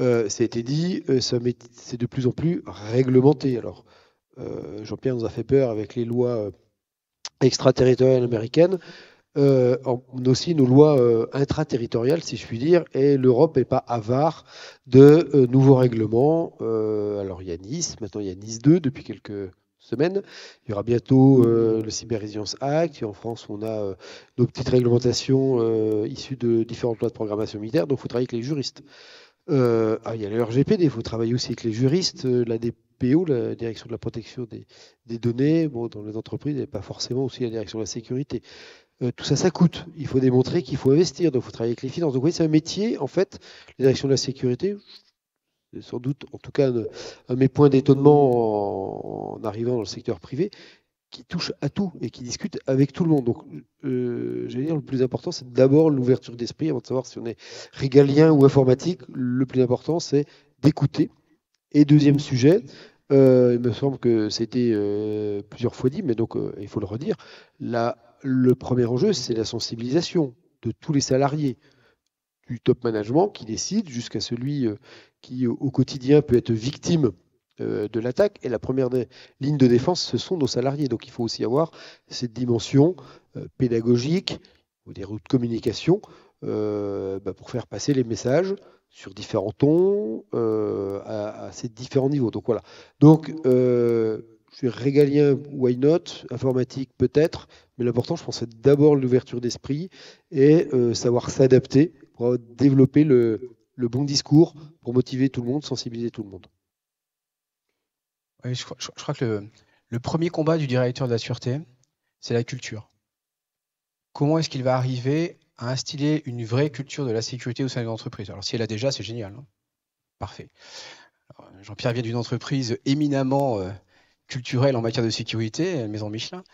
Euh, ça a été dit, euh, c'est de plus en plus réglementé. Alors, Jean-Pierre nous a fait peur avec les lois extraterritoriales américaines euh, aussi nos lois euh, intraterritoriales, si je puis dire, et l'Europe n'est pas avare de euh, nouveaux règlements. Euh, alors il y a Nice, maintenant il y a Nice 2 depuis quelques semaines. Il y aura bientôt le Cyber Resilience Act. Et en France, on a nos petites réglementations issues de différentes lois de programmation militaire. Donc il faut travailler avec les juristes. Ah, il y a le RGPD, il faut travailler aussi avec les juristes, la DPO, la direction de la protection des, données. Bon, dans les entreprises, n'y a pas forcément aussi la direction de la sécurité. Euh, tout ça, ça coûte. Il faut démontrer qu'il faut investir, donc il faut travailler avec les finances. Donc oui, c'est un métier, en fait, la direction de la sécurité, c'est sans doute, en tout cas, un, de mes points d'étonnement en, arrivant dans le secteur privé, qui touche à tout et qui discute avec tout le monde. Donc, euh, j'allais dire, le plus important, c'est d'abord l'ouverture d'esprit, avant de savoir si on est régalien ou informatique. Le plus important, c'est d'écouter. Et deuxième sujet, euh, il me semble que c'était euh, plusieurs fois dit, mais donc il faut le redire, la le premier enjeu, c'est la sensibilisation de tous les salariés, du top management qui décide jusqu'à celui euh, qui, au quotidien, peut être victime euh, de l'attaque. Et la première ligne de défense, ce sont nos salariés. Donc il faut aussi avoir cette dimension euh, pédagogique ou des routes de communication bah, pour faire passer les messages sur différents tons à, ces différents niveaux. Donc voilà. Je suis régalien, why not? Informatique, peut-être. Mais l'important, je pense, c'est d'abord l'ouverture d'esprit et euh, savoir s'adapter pour développer le, bon discours, pour motiver tout le monde, sensibiliser tout le monde. je, crois, que le, premier combat du directeur de la sûreté, c'est la culture. Comment est-ce qu'il va arriver à instiller une vraie culture de la sécurité au sein de l'entreprise. Alors si elle a déjà, c'est génial. Hein. Parfait. Jean-Pierre vient d'une entreprise éminemment euh, culturelle en matière de sécurité, Maison Michelin,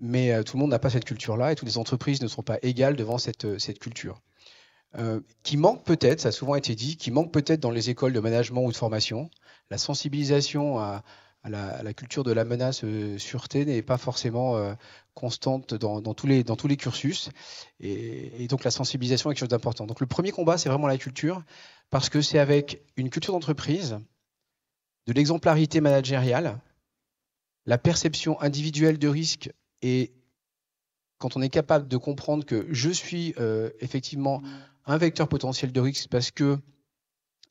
mais euh, tout le monde n'a pas cette culture-là et toutes les entreprises ne sont pas égales devant cette, euh, cette culture. qui manque peut-être, ça a souvent été dit, qui manque peut-être dans les écoles de management ou de formation, la sensibilisation à, la, culture de la menace sûreté n'est pas forcément constante dans, tous les, dans tous les cursus. Et, et, donc la sensibilisation est quelque chose d'important. Donc le premier combat, c'est vraiment la culture, parce que c'est avec une culture d'entreprise, de l'exemplarité managériale, la perception individuelle de risque et quand on est capable de comprendre que je suis euh, effectivement un vecteur potentiel de risque parce que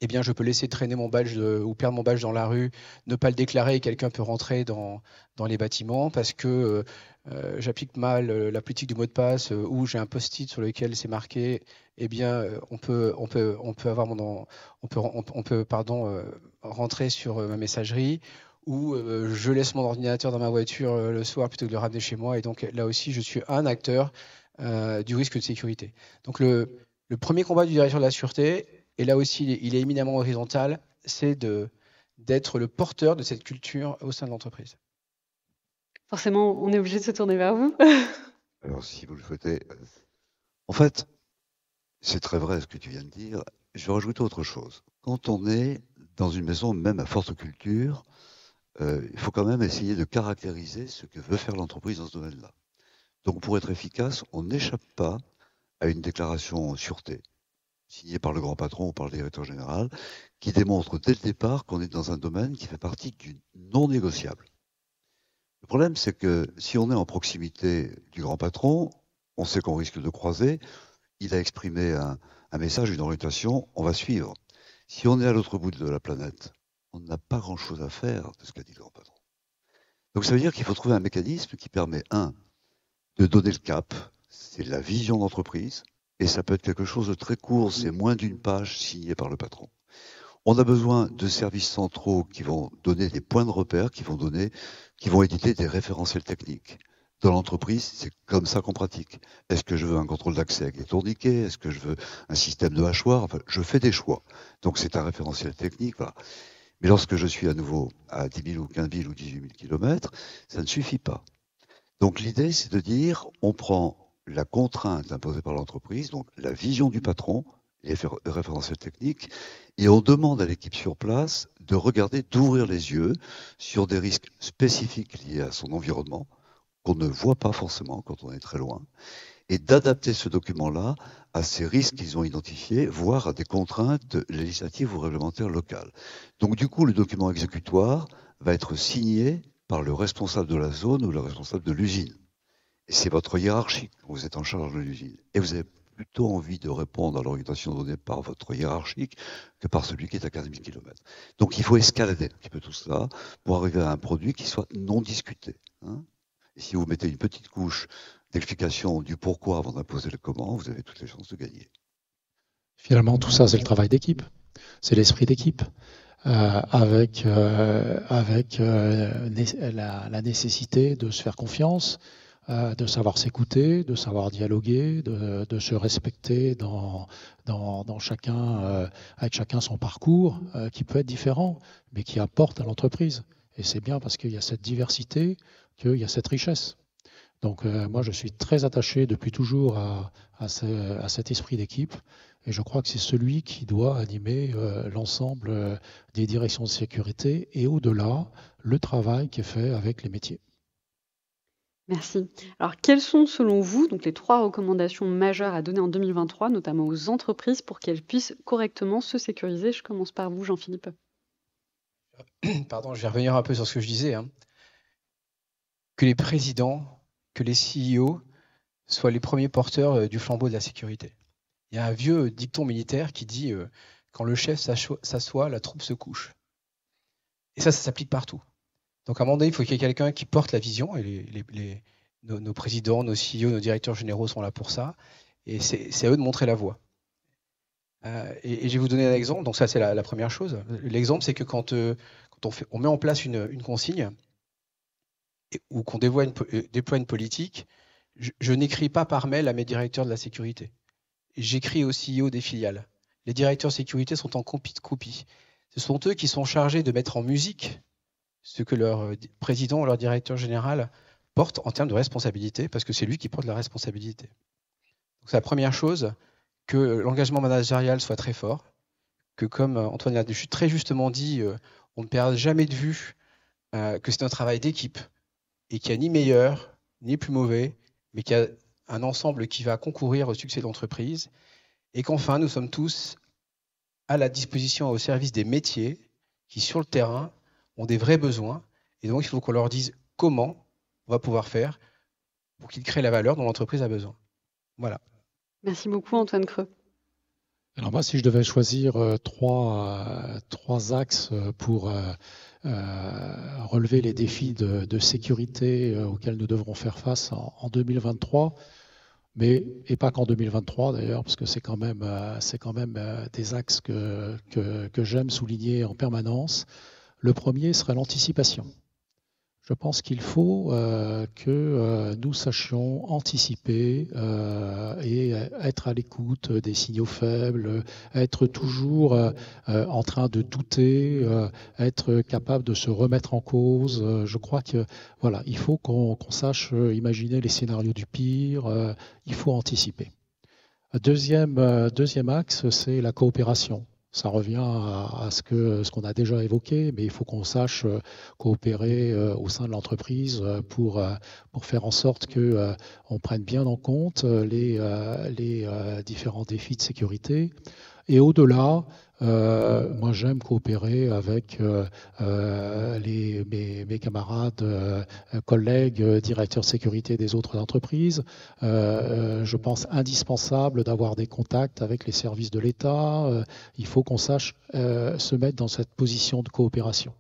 eh bien, je peux laisser traîner mon badge ou perdre mon badge dans la rue, ne pas le déclarer et quelqu'un peut rentrer dans, les bâtiments parce que euh, euh, j'applique mal la politique du mot de passe ou j'ai un post-it sur lequel c'est marqué, eh bien, on peut, on peut, on peut avoir mon, on peut, on peut, pardon, rentrer sur ma messagerie ou je laisse mon ordinateur dans ma voiture le soir plutôt que de le ramener chez moi. Et donc là aussi, je suis un acteur du risque de sécurité. Donc le, le premier combat du directeur de la sûreté, et là aussi, il est éminemment horizontal, c'est d'être le porteur de cette culture au sein de l'entreprise. Forcément, on est obligé de se tourner vers vous. Alors, si vous le souhaitez. Euh, en fait, c'est très vrai ce que tu viens de dire. Je vais rajouter autre chose. Quand on est dans une maison, même à forte culture, euh, il faut quand même essayer de caractériser ce que veut faire l'entreprise dans ce domaine-là. Donc, pour être efficace, on n'échappe pas à une déclaration sûreté signé par le grand patron ou par le directeur général, qui démontre dès le départ qu'on est dans un domaine qui fait partie du non négociable. Le problème, c'est que si on est en proximité du grand patron, on sait qu'on risque de croiser, il a exprimé un, message, une orientation, on va suivre. Si on est à l'autre bout de la planète, on n'a pas grand-chose à faire de ce qu'a dit le grand patron. Donc ça veut dire qu'il faut trouver un mécanisme qui permet, un, de donner le cap, c'est la vision d'entreprise, et ça peut être quelque chose de très court, c'est moins d'une page signée par le patron. On a besoin de services centraux qui vont donner des points de repère, qui vont donner, qui vont éditer des référentiels techniques. Dans l'entreprise, c'est comme ça qu'on pratique. Est-ce que je veux un contrôle d'accès avec des tourniquets? Est-ce que je veux un système de hachoir Enfin, je fais des choix. Donc c'est un référentiel technique. Mais lorsque je suis à nouveau à 10 000 ou 15 000 ou 18 000 kilomètres, ça ne suffit pas. Donc l'idée, c'est de dire, on prend la contrainte imposée par l'entreprise, donc la vision du patron, les référentiels techniques, et on demande à l'équipe sur place de regarder, d'ouvrir les yeux sur des risques spécifiques liés à son environnement, qu'on ne voit pas forcément quand on est très loin, et d'adapter ce document-là à ces risques qu'ils ont identifiés, voire à des contraintes législatives ou réglementaires locales. Donc du coup, le document exécutoire va être signé par le responsable de la zone ou le responsable de l'usine. Et c'est votre hiérarchie vous êtes en charge de l'usine. Et vous avez plutôt envie de répondre à l'orientation donnée par votre hiérarchique que par celui qui est à 15 000 km. Donc il faut escalader un petit peu tout cela pour arriver à un produit qui soit non discuté. Hein. et si vous mettez une petite couche d'explication du pourquoi avant d'imposer le comment, vous avez toutes les chances de gagner. Finalement, tout ça, c'est le travail d'équipe. C'est l'esprit d'équipe. Euh, avec, euh, euh, la, nécessité de se faire confiance, de savoir s'écouter, de savoir dialoguer, de, se respecter dans, chacun, avec chacun son parcours, qui peut être différent, mais qui apporte à l'entreprise. Et c'est bien parce qu'il y a cette diversité, qu'il y a cette richesse. Donc moi, je suis très attaché depuis toujours à, à, cet esprit d'équipe. Et je crois que c'est celui qui doit animer l'ensemble des directions de sécurité et au-delà, le travail qui est fait avec les métiers. Merci. Alors, quelles sont, selon vous, donc les trois recommandations majeures à donner en 2023, notamment aux entreprises, pour qu'elles puissent correctement se sécuriser? Je commence par vous, Jean-Philippe. Pardon, je vais revenir un peu sur ce que je disais. Hein. Que les présidents, que les CEO soient les premiers porteurs euh, du flambeau de la sécurité. Il y a un vieux dicton militaire qui dit euh, quand le chef s'assoit, la troupe se couche. Et ça, ça s'applique partout. Donc à un moment donné, il faut qu'il y ait quelqu'un qui porte la vision, et nos, présidents, nos CEO, nos directeurs généraux sont là pour ça, et c'est à eux de montrer la voie. Euh, et, je vais vous donner un exemple, donc ça c'est la, première chose. L'exemple, c'est que quand, on, met en place une, consigne, ou qu'on euh, déploie une, politique, je, n'écris pas par mail à mes directeurs de la sécurité. j'écris au CEO des filiales. Les directeurs sécurité sont en copie de copie. Ce sont eux qui sont chargés de mettre en musique ce que leur euh, président ou leur directeur général porte en termes de responsabilité, parce que c'est lui qui porte la responsabilité. C'est la première chose, que l'engagement managérial soit très fort, que comme euh, Antoine l'a très justement dit, on ne perd jamais de vue que c'est un travail d'équipe et qu'il n'y a ni meilleur, ni plus mauvais, mais qu'il y a un ensemble qui va concourir au succès de l'entreprise et qu'enfin, nous sommes tous à la disposition, au service des métiers qui, sur le terrain, ont des vrais besoins. Et donc, il faut qu'on leur dise comment on va pouvoir faire pour qu'ils créent la valeur dont l'entreprise a besoin. Voilà. Merci beaucoup, Antoine Creux. Alors moi, si je devais choisir euh, trois, euh, trois axes euh, pour relever les défis de, sécurité auxquels nous devrons faire face en 2023, mais et pas qu'en 2023 d'ailleurs, parce que c'est quand même, euh, c'est quand même euh, des axes que, que, que j'aime souligner en permanence. Le premier serait l'anticipation. Je pense qu'il faut euh, que euh, nous sachions anticiper euh, et être à l'écoute des signaux faibles, être toujours en train de douter, être capable de se remettre en cause. je crois que voilà, il faut qu'on sache imaginer les scénarios du pire. il faut anticiper. Deuxième, deuxième axe, c'est la coopération. Ça revient à, ce que ce qu'on a déjà évoqué, mais il faut qu'on sache euh, coopérer euh, au sein de l'entreprise euh, pour faire en sorte que on prenne bien en compte les différents défis de sécurité. Et au-delà, euh, moi, j'aime coopérer avec euh, euh, mes, camarades, collègues, directeurs sécurité des autres entreprises. je pense indispensable d'avoir des contacts avec les services de l'État. il faut qu'on sache se mettre dans cette position de coopération.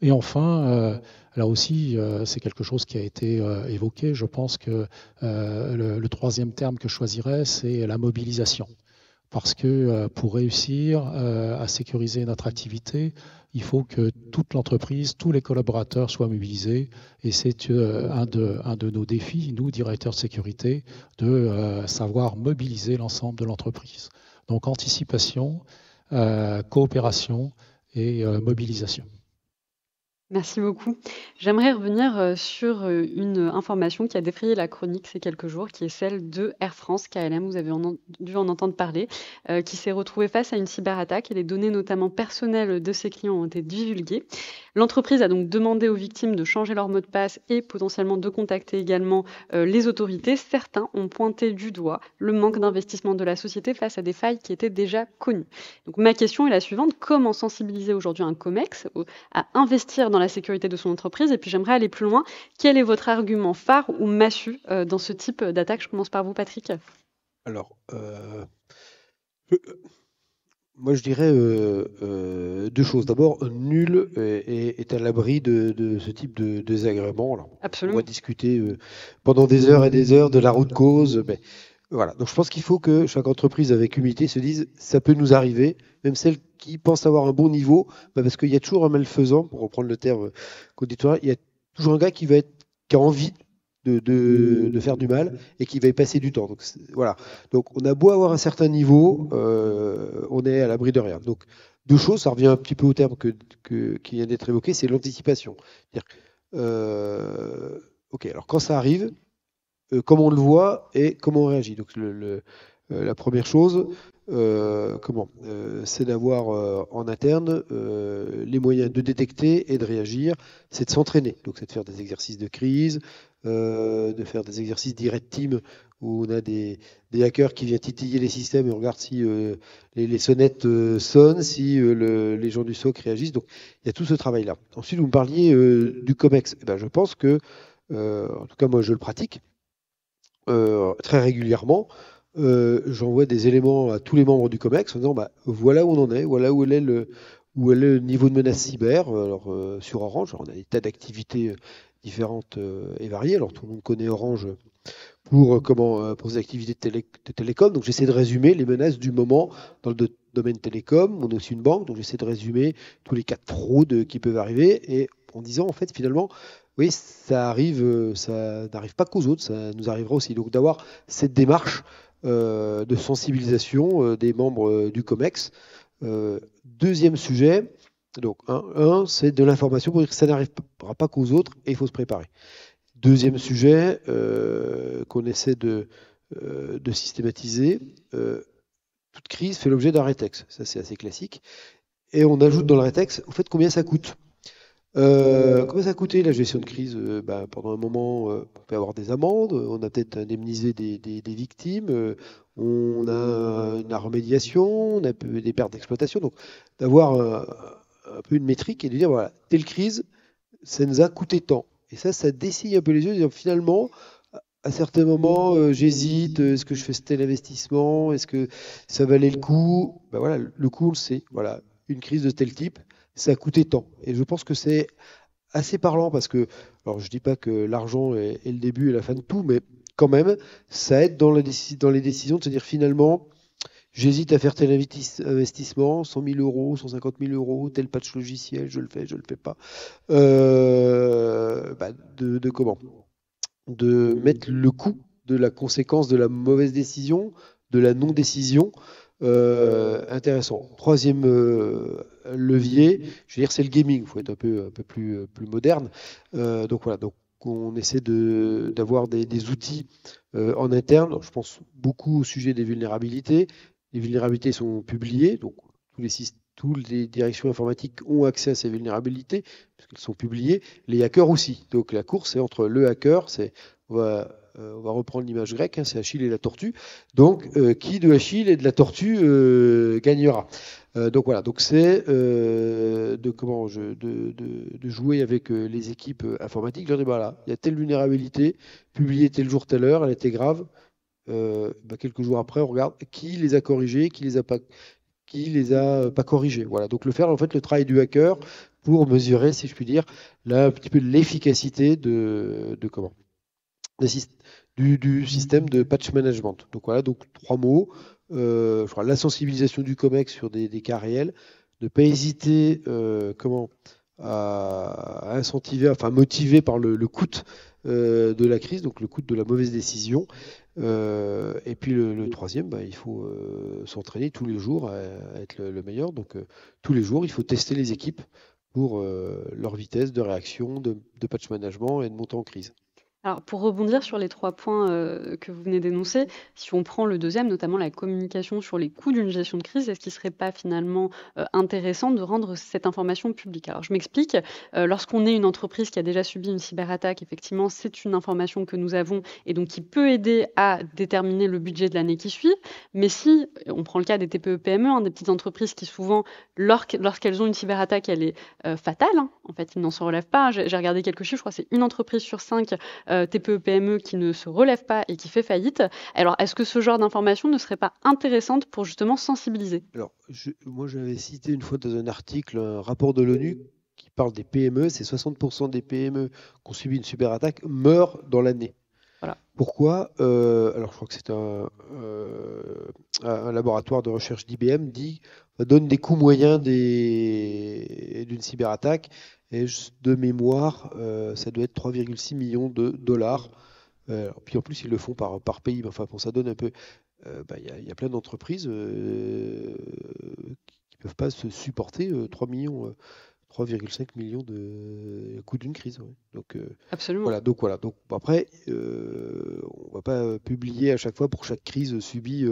Et enfin, là aussi, c'est quelque chose qui a été évoqué. Je pense que le, le, troisième terme que je choisirais, c'est la mobilisation parce que euh, pour réussir euh, à sécuriser notre activité, il faut que toute l'entreprise, tous les collaborateurs soient mobilisés. Et c'est euh, un de, un de nos défis, nous, directeurs de sécurité, de savoir mobiliser l'ensemble de l'entreprise. Donc anticipation, coopération et mobilisation. Merci beaucoup. J'aimerais revenir euh, sur euh, une information qui a défrayé la chronique ces quelques jours, qui est celle de Air France KLM, vous avez dû en entendre parler, euh, qui s'est retrouvée face à une cyberattaque et les données notamment personnelles de ses clients ont été divulguées. L'entreprise a donc demandé aux victimes de changer leur mot de passe et potentiellement de contacter également les autorités. Certains ont pointé du doigt le manque d'investissement de la société face à des failles qui étaient déjà connues. Donc ma question est la suivante, comment sensibiliser aujourd'hui un COMEX à investir dans la sécurité de son entreprise. Et puis j'aimerais aller plus loin. Quel est votre argument phare ou massu euh, dans ce type d'attaque? Je commence par vous, Patrick. Alors, euh, moi je dirais euh, deux choses. D'abord, nul est, à l'abri de, ce type de, désagrément. Absolument. On va discuter pendant des heures et des heures de la route cause. Mais voilà. Donc je pense qu'il faut que chaque entreprise avec humilité se dise ça peut nous arriver, même celle qui pense avoir un bon niveau, bah, parce qu'il y a toujours un malfaisant, pour reprendre le terme conditoire, il y a toujours un gars qui va être qui a envie de, de, faire du mal et qui va y passer du temps. Donc voilà. Donc on a beau avoir un certain niveau, euh, on est à l'abri de rien. Donc deux choses, ça revient un petit peu au terme que, que qui vient d'être évoqué, c'est l'anticipation. Euh, ok, alors quand ça arrive, comment on le voit et comment on réagit. Donc euh, la première chose, euh, comment C'est d'avoir en interne les moyens de détecter et de réagir, c'est de s'entraîner. Donc c'est de faire des exercices de crise, de faire des exercices direct team où on a des, hackers qui viennent titiller les systèmes et on regarde si les, sonnettes sonnent, si les gens du SOC réagissent. Donc il y a tout ce travail-là. Ensuite, vous me parliez du COMEX. Eh ben, je pense que, en tout cas moi je le pratique, euh, très régulièrement, euh, j'envoie des éléments à tous les membres du COMEX en disant bah, voilà où on en est, voilà où est le, est le niveau de menace cyber. Alors, euh, sur Orange, on a des tas d'activités différentes et variées. Alors, tout le monde connaît Orange pour, comment, ses activités de télécom. Donc, j'essaie de résumer les menaces du moment dans le domaine télécom. On est aussi une banque, donc j'essaie de résumer tous les cas de fraude qui peuvent arriver et en disant, en fait, finalement, oui, ça arrive, euh, ça n'arrive pas qu'aux autres, ça nous arrivera aussi. Donc d'avoir cette démarche de sensibilisation des membres du COMEX. deuxième sujet, donc un, c'est de l'information pour dire que ça n'arrivera pas qu'aux autres et il faut se préparer. Deuxième sujet qu'on essaie de, de systématiser, toute crise fait l'objet d'un rétex. Ça, c'est assez classique. Et on ajoute dans le rétex, au fait, combien ça coûte euh, combien ça a coûté la gestion de crise euh, bah, Pendant un moment, euh, on peut avoir des amendes, on a peut-être indemnisé des, victimes, on a une remédiation, on a des pertes d'exploitation. Donc, d'avoir un, peu une métrique et de dire voilà, telle crise, ça nous a coûté tant. Et ça, ça dessille un peu les yeux. finalement, à certains moments, j'hésite. Est-ce que je fais tel investissement? Est-ce que ça valait le coup? Ben voilà, Le coup, on le sait. Voilà, une crise de tel type, ça a coûté tant. Et je pense que c'est assez parlant parce que, alors je dis pas que l'argent est, le début et la fin de tout, mais quand même, ça aide dans, les décisions de se dire finalement, j'hésite à faire tel investissement, 100 000 euros, 150 000 euros, tel patch logiciel, je le fais, je le fais pas. Euh, bah, de, de comment? De mettre le coût de la conséquence de la mauvaise décision, de la non-décision, euh, intéressant. Troisième euh, levier, je veux dire, c'est le gaming. Il faut être un peu, un peu plus, plus moderne. Euh, donc voilà. Donc on essaie d'avoir des, des, outils en interne. Je pense beaucoup au sujet des vulnérabilités. Les vulnérabilités sont publiées, donc tous les toutes les directions informatiques ont accès à ces vulnérabilités, puisqu'elles sont publiées. Les hackers aussi. Donc la course, c'est entre le hacker, c'est euh, on va reprendre l'image grecque, hein, c'est Achille et la tortue. Donc, euh, qui de Achille et de la tortue euh, gagnera Donc voilà, donc c'est de jouer avec les équipes informatiques. Je leur dis voilà, il y a telle vulnérabilité, publiée tel jour, telle heure, elle était grave. Bah, quelques jours après, on regarde qui les a corrigés, qui les a pas, les a pas corrigés. Voilà, donc le faire en fait le travail du hacker pour mesurer, si je puis dire, un petit peu l'efficacité de comment du, système de patch management. Donc voilà, donc trois mots. Euh, la sensibilisation du COMEX sur des, cas réels, ne pas hésiter euh, comment à, incentiver, enfin motiver par le, coût euh, de la crise, donc le coût de la mauvaise décision. et puis le, troisième, bah, il faut s'entraîner tous les jours à, être le, meilleur. Donc tous les jours, il faut tester les équipes pour leur vitesse de réaction, de, patch management et de monter en crise. Alors, pour rebondir sur les trois points euh, que vous venez d'énoncer, si on prend le deuxième, notamment la communication sur les coûts d'une gestion de crise, est-ce qu'il ne serait pas finalement euh, intéressant de rendre cette information publique? Alors, je m'explique. Euh, lorsqu'on est une entreprise qui a déjà subi une cyberattaque, effectivement, c'est une information que nous avons et donc qui peut aider à déterminer le budget de l'année qui suit. Mais si, on prend le cas des TPE-PME, hein, des petites entreprises qui souvent, lorsqu'elles ont une cyberattaque, elle est fatale. Hein. En fait, ils n'en se relèvent pas. J'ai regardé quelques chiffres, je crois que c'est une entreprise sur cinq TPE-PME qui ne se relève pas et qui fait faillite. Alors, est-ce que ce genre d'information ne serait pas intéressante pour justement sensibiliser? Alors, moi, j'avais cité une fois dans un article un rapport de l'ONU qui parle des PME. C'est 60% des PME qui ont subi une cyberattaque meurent dans l'année. Voilà. Pourquoi? Euh, Alors, je crois que c'est un, euh, un, laboratoire de recherche d'IBM dit donne des coûts moyens d'une cyberattaque de mémoire, euh, ça doit être 3,6 millions de dollars. Euh, puis en plus, ils le font par, pays. Enfin, pour ça donne un peu. Euh, bah, il y, a plein d'entreprises qui ne peuvent pas se supporter 3 millions. 3,5 millions de coûts d'une crise. Donc, Absolument. Voilà, donc voilà. Donc après, on ne va pas publier à chaque fois pour chaque crise subie,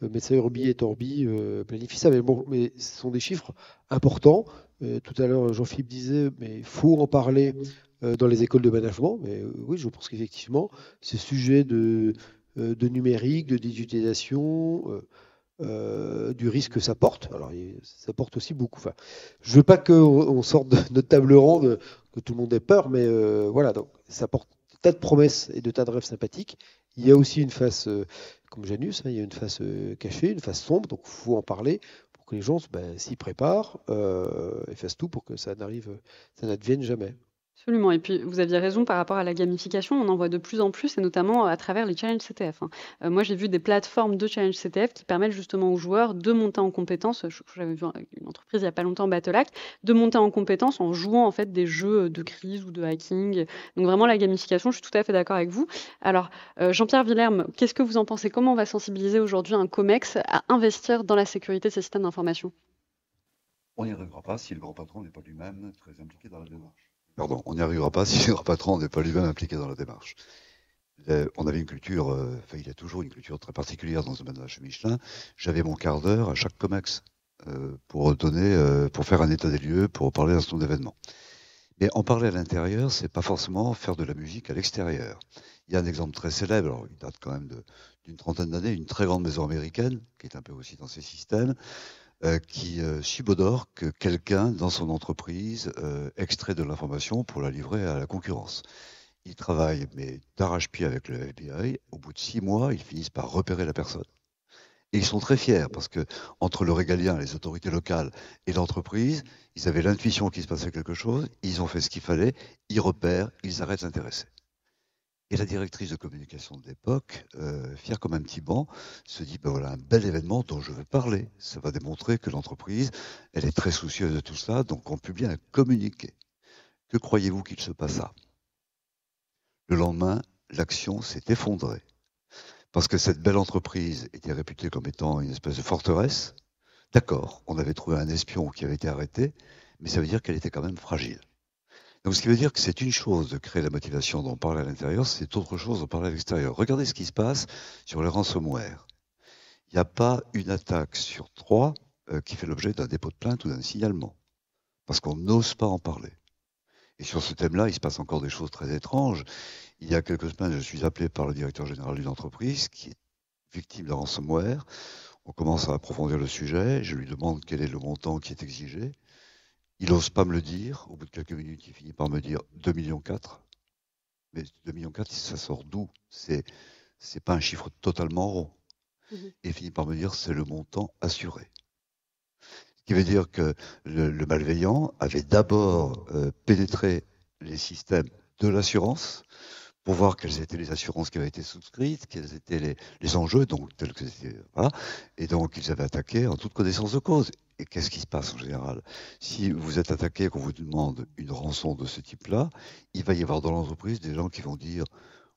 médecin Urbi et Torbi planifie ça, mais bon, mais ce sont des chiffres importants. Euh, tout à l'heure, Jean-Philippe disait, mais il faut en parler euh, dans les écoles de management. Mais euh, oui, je pense qu'effectivement, ce sujet de, de numérique, de digitalisation, du risque que ça porte. Alors, ça porte aussi beaucoup. Enfin, je veux pas qu'on sorte de notre table ronde, que tout le monde ait peur, mais voilà, donc ça porte tas de promesses et de tas de rêves sympathiques. Il y a aussi une face, comme Janus, hein, il y a une face cachée, une face sombre, donc il faut en parler pour que les gens ben, s'y préparent euh, et fassent tout pour que ça n'arrive, ça n'advienne jamais. Absolument. Et puis, vous aviez raison par rapport à la gamification. On en voit de plus en plus, et notamment à travers les challenges CTF. Hein. Euh, moi, j'ai vu des plateformes de challenge CTF qui permettent justement aux joueurs de monter en compétences. J'avais vu une entreprise il n'y a pas longtemps, Battleact, de monter en compétences en jouant en fait des jeux de crise ou de hacking. Donc vraiment la gamification, je suis tout à fait d'accord avec vous. Alors, euh, Jean-Pierre Villerme, qu'est-ce que vous en pensez? Comment on va sensibiliser aujourd'hui un COMEX à investir dans la sécurité de ces systèmes d'information? On n'y arrivera pas si le grand patron n'est pas lui-même très impliqué dans la démarche. Pardon, on n'y arrivera pas si le patron n'est pas lui-même impliqué dans la démarche. on avait une culture, euh, il y a toujours une culture très particulière dans ce domaine de chez Michelin. J'avais mon quart d'heure à chaque COMEX euh, pour donner, euh, pour faire un état des lieux, pour parler d'un certain d'événements. Mais en parler à l'intérieur, c'est pas forcément faire de la musique à l'extérieur. Il y a un exemple très célèbre, il date quand même d'une trentaine d'années, une très grande maison américaine, qui est un peu aussi dans ces systèmes, euh, qui euh, subodore que quelqu'un dans son entreprise euh, extrait de l'information pour la livrer à la concurrence. Ils travaillent, mais d'arrache-pied avec le FBI. Au bout de six mois, ils finissent par repérer la personne. Et ils sont très fiers parce que entre le régalien, les autorités locales et l'entreprise, ils avaient l'intuition qu'il se passait quelque chose, ils ont fait ce qu'il fallait, ils repèrent, ils arrêtent d'intéresser. Et la directrice de communication de l'époque, euh, fière comme un petit banc, se dit ben voilà un bel événement dont je veux parler. Ça va démontrer que l'entreprise, elle est très soucieuse de tout ça, donc on publie un communiqué. Que croyez-vous qu'il se passa Le lendemain, l'action s'est effondrée. Parce que cette belle entreprise était réputée comme étant une espèce de forteresse. D'accord, on avait trouvé un espion qui avait été arrêté, mais ça veut dire qu'elle était quand même fragile. Donc, ce qui veut dire que c'est une chose de créer la motivation dont on parle à l'intérieur, c'est autre chose d'en parler à l'extérieur. Regardez ce qui se passe sur les ransomware. Il n'y a pas une attaque sur trois euh, qui fait l'objet d'un dépôt de plainte ou d'un signalement, parce qu'on n'ose pas en parler. Et sur ce thème-là, il se passe encore des choses très étranges. Il y a quelques semaines, je suis appelé par le directeur général d'une entreprise qui est victime d'un ransomware. On commence à approfondir le sujet. Je lui demande quel est le montant qui est exigé. Il n'ose pas me le dire. Au bout de quelques minutes, il finit par me dire 2 millions 4. Mais 2 millions 4, ça sort d'où? C'est c'est pas un chiffre totalement rond. Mhm. Et il finit par me dire c'est le montant assuré. Ce qui veut dire que le, malveillant avait d'abord euh, pénétré les systèmes de l'assurance pour voir quelles étaient les assurances qui avaient été souscrites, quels étaient les, enjeux, donc tels que voilà. Et donc ils avaient attaqué en toute connaissance de cause. Et qu'est-ce qui se passe en général? Si vous êtes attaqué et qu'on vous demande une rançon de ce type-là, il va y avoir dans l'entreprise des gens qui vont dire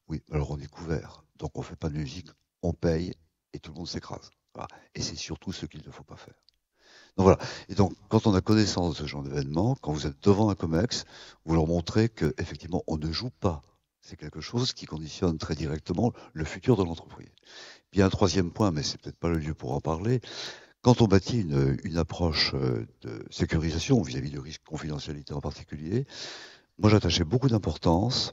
oui, alors on est couvert, donc on ne fait pas de musique, on paye et tout le monde s'écrase. Et c'est surtout ce qu'il ne faut pas faire. Donc voilà. Et donc, quand on a connaissance de ce genre d'événement, quand vous êtes devant un COMEX, vous leur montrez qu'effectivement, on ne joue pas. C'est quelque chose qui conditionne très directement le futur de l'entreprise. Puis un troisième point, mais c'est peut-être pas le lieu pour en parler, quand on bâtit une, approche euh, de sécurisation vis-à-vis de risques de confidentialité en particulier, moi j'attachais beaucoup d'importance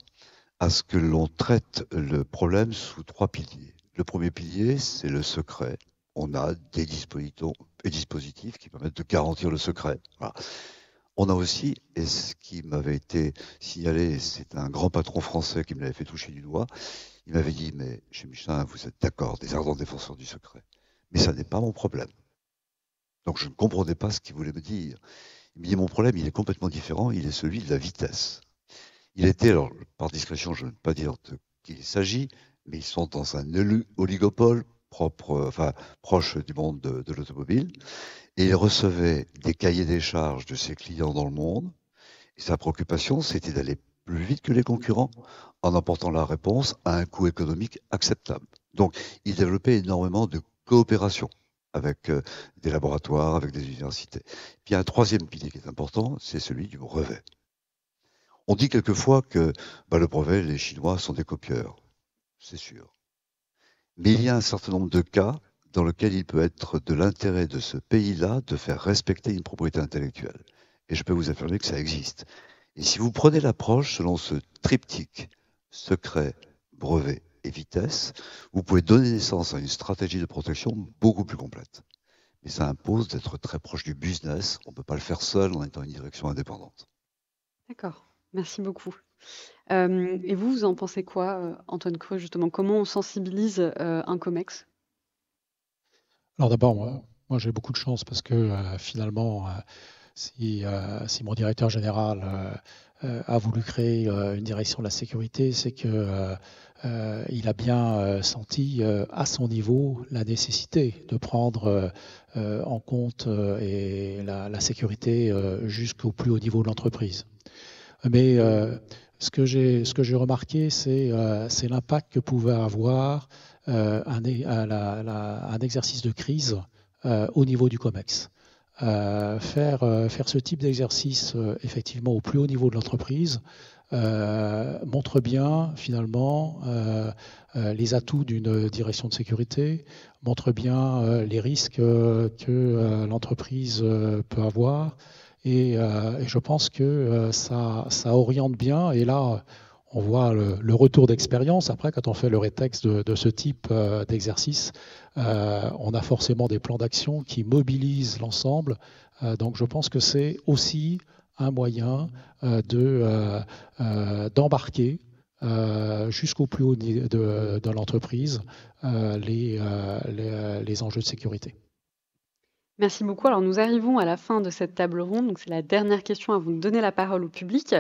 à ce que l'on traite le problème sous trois piliers. Le premier pilier, c'est le secret. On a des dispositifs qui permettent de garantir le secret. On a aussi, et ce qui m'avait été signalé, c'est un grand patron français qui me l'avait fait toucher du doigt, il m'avait dit, mais chez Michelin, vous êtes d'accord, des ardents défenseurs du secret. Mais ça n'est pas mon problème. Donc je ne comprenais pas ce qu'il voulait me dire. Il me dit mon problème, il est complètement différent, il est celui de la vitesse. Il était, alors par discrétion, je ne veux pas dire de qui il s'agit, mais ils sont dans un oligopole propre, enfin proche du monde de, l'automobile, il recevait des cahiers des charges de ses clients dans le monde. Sa préoccupation, c'était d'aller plus vite que les concurrents en apportant la réponse à un coût économique acceptable. Donc, il développait énormément de coopération avec euh, des laboratoires, avec des universités. Puis un troisième pilier qui est important, c'est celui du brevet. On dit quelquefois que bah, le brevet, les Chinois sont des copieurs. C'est sûr. Mais il y a un certain nombre de cas dans lesquels il peut être de l'intérêt de ce pays-là de faire respecter une propriété intellectuelle. Et je peux vous affirmer que ça existe. Et si vous prenez l'approche selon ce triptyque, secret, brevet et vitesse, vous pouvez donner naissance à une stratégie de protection beaucoup plus complète. Mais ça impose d'être très proche du business. On ne peut pas le faire seul en étant une direction indépendante. D'accord, merci beaucoup. Euh, et vous, vous en pensez quoi, euh, Antoine Creux, justement? Comment on sensibilise euh, un COMEX? Alors d'abord, moi, j'ai beaucoup de chance parce que finalement, si, si mon directeur général a voulu créer une direction de la sécurité, c'est que il a bien senti à son niveau la nécessité de prendre en compte et la, la sécurité jusqu'au plus haut niveau de l'entreprise. Mais ce que j'ai remarqué, c'est l'impact que pouvait avoir un, un, exercice de crise au niveau du COMEX. Euh, faire, euh, ce type d'exercice euh, effectivement au plus haut niveau de l'entreprise montre bien finalement les atouts d'une direction de sécurité, montre bien les risques que l'entreprise peut avoir. Et, je pense que ça, ça oriente bien. Et là, on voit le, retour d'expérience. Après, quand on fait le rétexte de, ce type euh, d'exercice, euh, on a forcément des plans d'action qui mobilisent l'ensemble. Euh, donc, je pense que c'est aussi un moyen d'embarquer jusqu'au plus haut de, l'entreprise les enjeux de sécurité. Merci beaucoup. Alors nous arrivons à la fin de cette table ronde. Donc c'est la dernière question à vous donner la parole au public.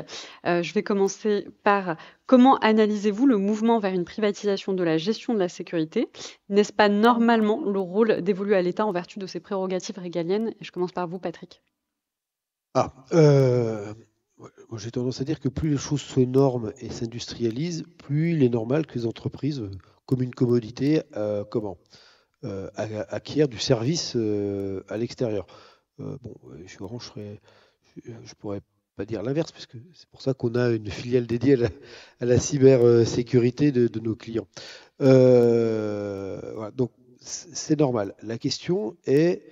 Euh, je vais commencer par comment analysez-vous le mouvement vers une privatisation de la gestion de la sécurité? N'est-ce pas normalement le rôle dévolu à l'État en vertu de ses prérogatives régaliennes? Et je commence par vous, Patrick. Ah, euh, j'ai tendance à dire que plus les choses se norment et s'industrialisent, plus il est normal que les entreprises, comme une commodité, euh, comment euh, acquiert du service euh, à l'extérieur. Euh, bon, orange, je, ne pourrais pas dire l'inverse, puisque c'est pour ça qu'on a une filiale dédiée à la, cybersécurité de, de, nos clients. donc c'est normal. La question est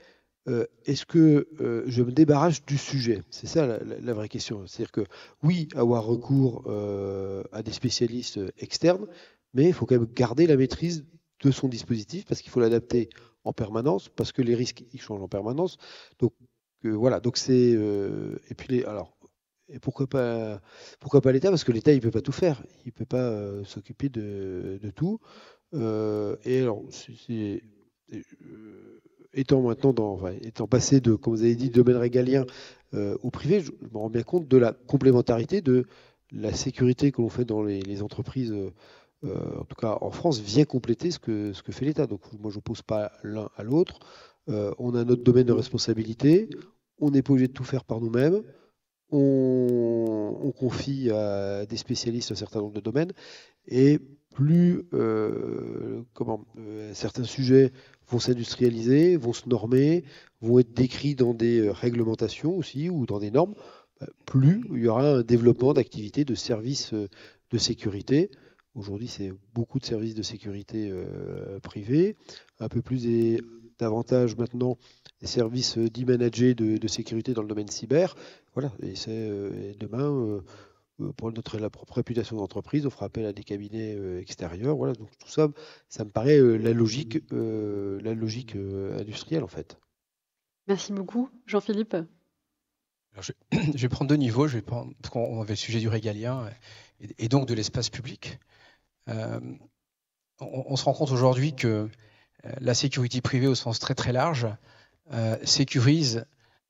est-ce que je me débarrasse du sujet? C'est ça la, vraie question. C'est-à-dire que oui, avoir recours à des spécialistes externes, mais il faut quand même garder la maîtrise de son dispositif parce qu'il faut l'adapter en permanence parce que les risques ils changent en permanence. Donc euh, voilà, donc c'est euh, et puis les, alors et pourquoi pas pourquoi pas l'État? Parce que l'État il peut pas tout faire, il peut pas euh, s'occuper de, tout. et alors étant maintenant dans étant passé de comme vous avez dit domaine régalien au privé, je me rends bien compte de la complémentarité de la sécurité que l'on fait dans les entreprises euh, en tout cas en France, vient compléter ce que, ce que fait l'État. Donc moi, je n'oppose pas l'un à l'autre. Euh, on a notre domaine de responsabilité. On n'est pas obligé de tout faire par nous-mêmes. On, confie à des spécialistes un certain nombre de domaines. Et plus euh, certains sujets vont s'industrialiser, vont se normer, vont être décrits dans des réglementations aussi ou dans des normes, bah, plus il y aura un développement d'activités de services de sécurité Aujourd'hui, c'est beaucoup de services de sécurité euh, privés, un peu plus et davantage maintenant des services euh, dits managés de, sécurité dans le domaine cyber. Voilà, et c'est euh, demain, pour notre la propre réputation d'entreprise, on fera appel à des cabinets extérieurs. Voilà, donc tout ça, ça me paraît la logique, la logique industrielle en fait. Merci beaucoup, Jean-Philippe? Je, vais prendre deux niveaux. Je vais prendre, parce qu'on avait le sujet du régalien et donc de l'espace public. Euh, on, se rend compte aujourd'hui que euh, la sécurité privée au sens très très large euh, sécurise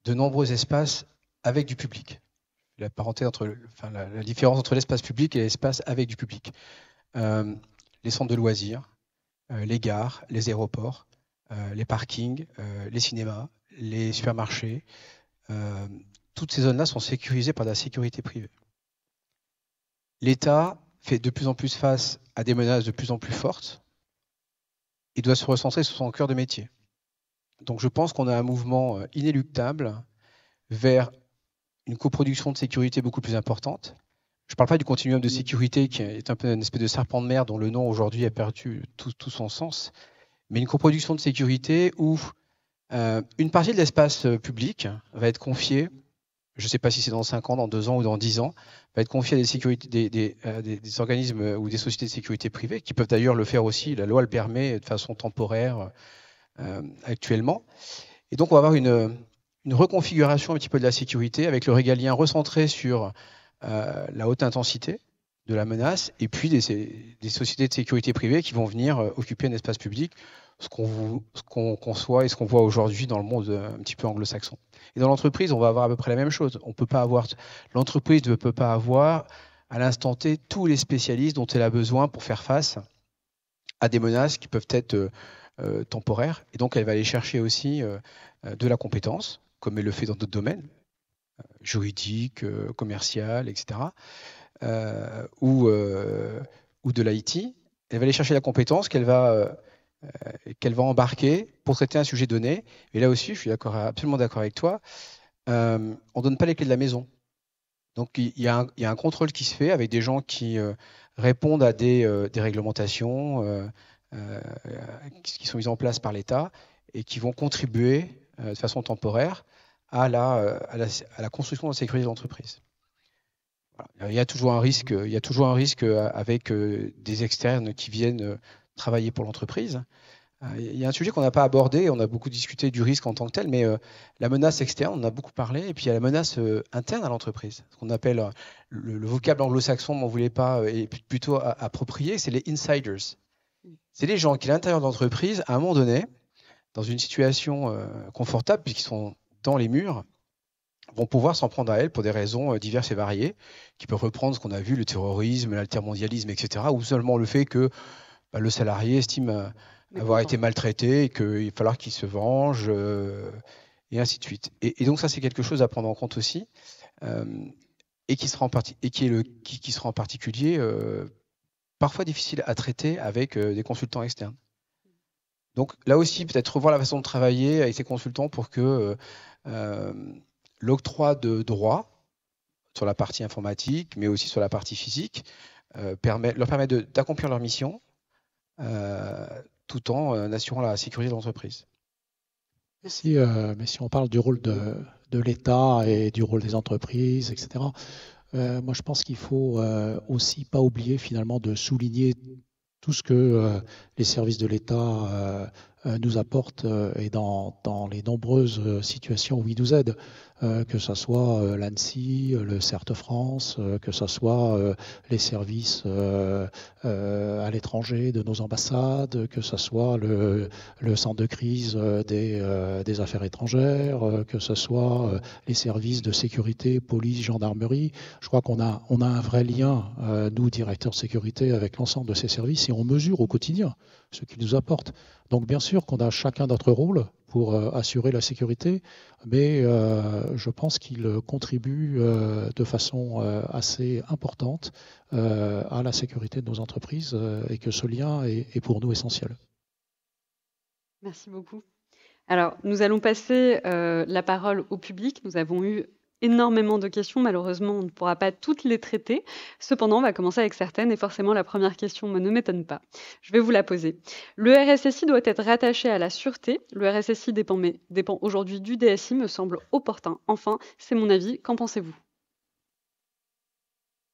de nombreux espaces avec du public. La, entre, enfin, la, différence entre l'espace public et l'espace avec du public. les centres de loisirs, les gares, les aéroports, les parkings, les cinémas, les supermarchés, toutes ces zones-là sont sécurisées par la sécurité privée. L'État fait de plus en plus face à des menaces de plus en plus fortes, il doit se recentrer sur son cœur de métier. Donc je pense qu'on a un mouvement euh, inéluctable vers une coproduction de sécurité beaucoup plus importante. Je ne parle pas du continuum de sécurité qui est un peu une espèce de serpent de mer dont le nom aujourd'hui a perdu tout, son sens, mais une coproduction de sécurité où euh, une partie de l'espace euh, public va être confiée je ne sais pas si c'est dans 5 ans, dans 2 ans ou dans 10 ans, va être confié à des, euh, des, des, organismes ou des sociétés de sécurité privées, qui peuvent d'ailleurs le faire aussi, la loi le permet de façon temporaire euh, actuellement. Et donc on va avoir une, reconfiguration un petit peu de la sécurité avec le régalien recentré sur euh, la haute intensité de la menace, et puis des, sociétés de sécurité privées qui vont venir occuper un espace public ce qu'on conçoit et ce qu'on voit aujourd'hui dans le monde un petit peu anglo-saxon. Et dans l'entreprise, on va avoir à peu près la même chose. On peut pas avoir, l'entreprise ne peut pas avoir à l'instant T tous les spécialistes dont elle a besoin pour faire face à des menaces qui peuvent être euh, euh, temporaires. Et donc, elle va aller chercher aussi euh, de la compétence, comme elle le fait dans d'autres domaines, juridiques, commercial, etc., ou, ou de l'IT. Elle va aller chercher la compétence qu'elle va qu'elle va embarquer pour traiter un sujet donné. Et là aussi, je suis absolument d'accord avec toi, on ne donne pas les clés de la maison. Donc il y, a un, contrôle qui se fait avec des gens qui euh, répondent à des, euh, réglementations euh, qui sont mises en place par l'État et qui vont contribuer de façon temporaire à la, construction de la sécurité de l'entreprise. Il y a toujours un risque, il y a toujours un risque avec des externes qui viennent travailler pour l'entreprise. Euh, il y a un sujet qu'on n'a pas abordé, on a beaucoup discuté du risque en tant que tel, mais euh, la menace externe, on a beaucoup parlé, et puis il y a la menace euh, interne à l'entreprise, ce qu'on appelle le, vocable anglo-saxon, on ne voulait pas, est plutôt approprié, c'est les insiders. C'est les gens qui, à l'intérieur de l'entreprise, à un moment donné, dans une situation confortable, puisqu'ils sont dans les murs, vont pouvoir s'en prendre à elle pour des raisons diverses et variées, qui peuvent reprendre ce qu'on a vu, le terrorisme, l'altermondialisme, etc., ou seulement le fait que bah, le salarié estime avoir été maltraité et qu'il va falloir qu'il se venge, euh, et ainsi de suite. Et, donc ça, c'est quelque chose à prendre en compte aussi, euh, et, qui sera en et qui, est le, qui, sera en particulier euh, parfois difficile à traiter avec des consultants externes. Donc là aussi, peut-être revoir la façon de travailler avec ces consultants pour que l'octroi de droits sur la partie informatique, mais aussi sur la partie physique, permet, leur permet d'accomplir leur mission tout en euh, assurant la sécurité de l'entreprise. Si, euh, mais si on parle du rôle de, l'État et du rôle des entreprises, etc., euh, moi je pense qu'il faut aussi pas oublier finalement de souligner tout ce que les services de l'État euh, nous apporte euh, et dans, dans, les nombreuses euh, situations où il nous aide, que ce soit l'ANSI, le CERT France, que ce soit les services à l'étranger de nos ambassades, que ce soit le, le centre de crise des, des, affaires étrangères, que ce soit les services de sécurité, police, gendarmerie. Je crois qu'on a, on a un vrai lien, nous, directeurs de sécurité, avec l'ensemble de ces services et on mesure au quotidien ce qu'ils nous apportent. Donc bien sûr qu'on a chacun notre rôle pour euh, assurer la sécurité, mais euh, je pense qu'il contribue euh, de façon assez importante à la sécurité de nos entreprises et que ce lien est, pour nous essentiel. Merci beaucoup. Alors, nous allons passer la parole au public. Nous avons eu énormément de questions. Malheureusement, on ne pourra pas toutes les traiter. Cependant, on va commencer avec certaines et forcément, la première question ne m'étonne pas. Je vais vous la poser. Le RSSI doit être rattaché à la sûreté. Le RSSI dépend, aujourd'hui du DSI, me semble opportun. Enfin, c'est mon avis. Qu'en pensez-vous?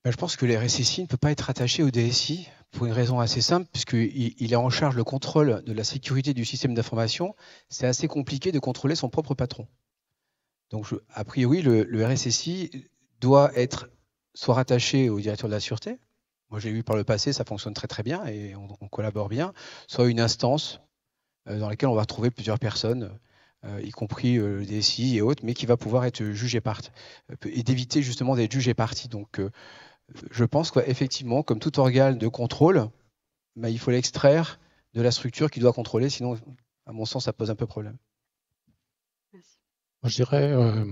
Ben, je pense que le RSSI ne peut pas être rattaché au DSI pour une raison assez simple, puisqu'il il est en charge le contrôle de la sécurité du système d'information. C'est assez compliqué de contrôler son propre patron. Donc, a priori, le, RSSI doit être soit rattaché au directeur de la sûreté. Moi, j'ai vu par le passé, ça fonctionne très très bien et on, collabore bien. Soit une instance euh, dans laquelle on va retrouver plusieurs personnes, euh, y compris euh, le DSI et autres, mais qui va pouvoir être jugé parti et d'éviter justement d'être jugé parti. Donc, je pense qu'effectivement, comme tout organe de contrôle, bah, il faut l'extraire de la structure qui doit contrôler, sinon, à mon sens, ça pose un peu problème. Je dirais euh,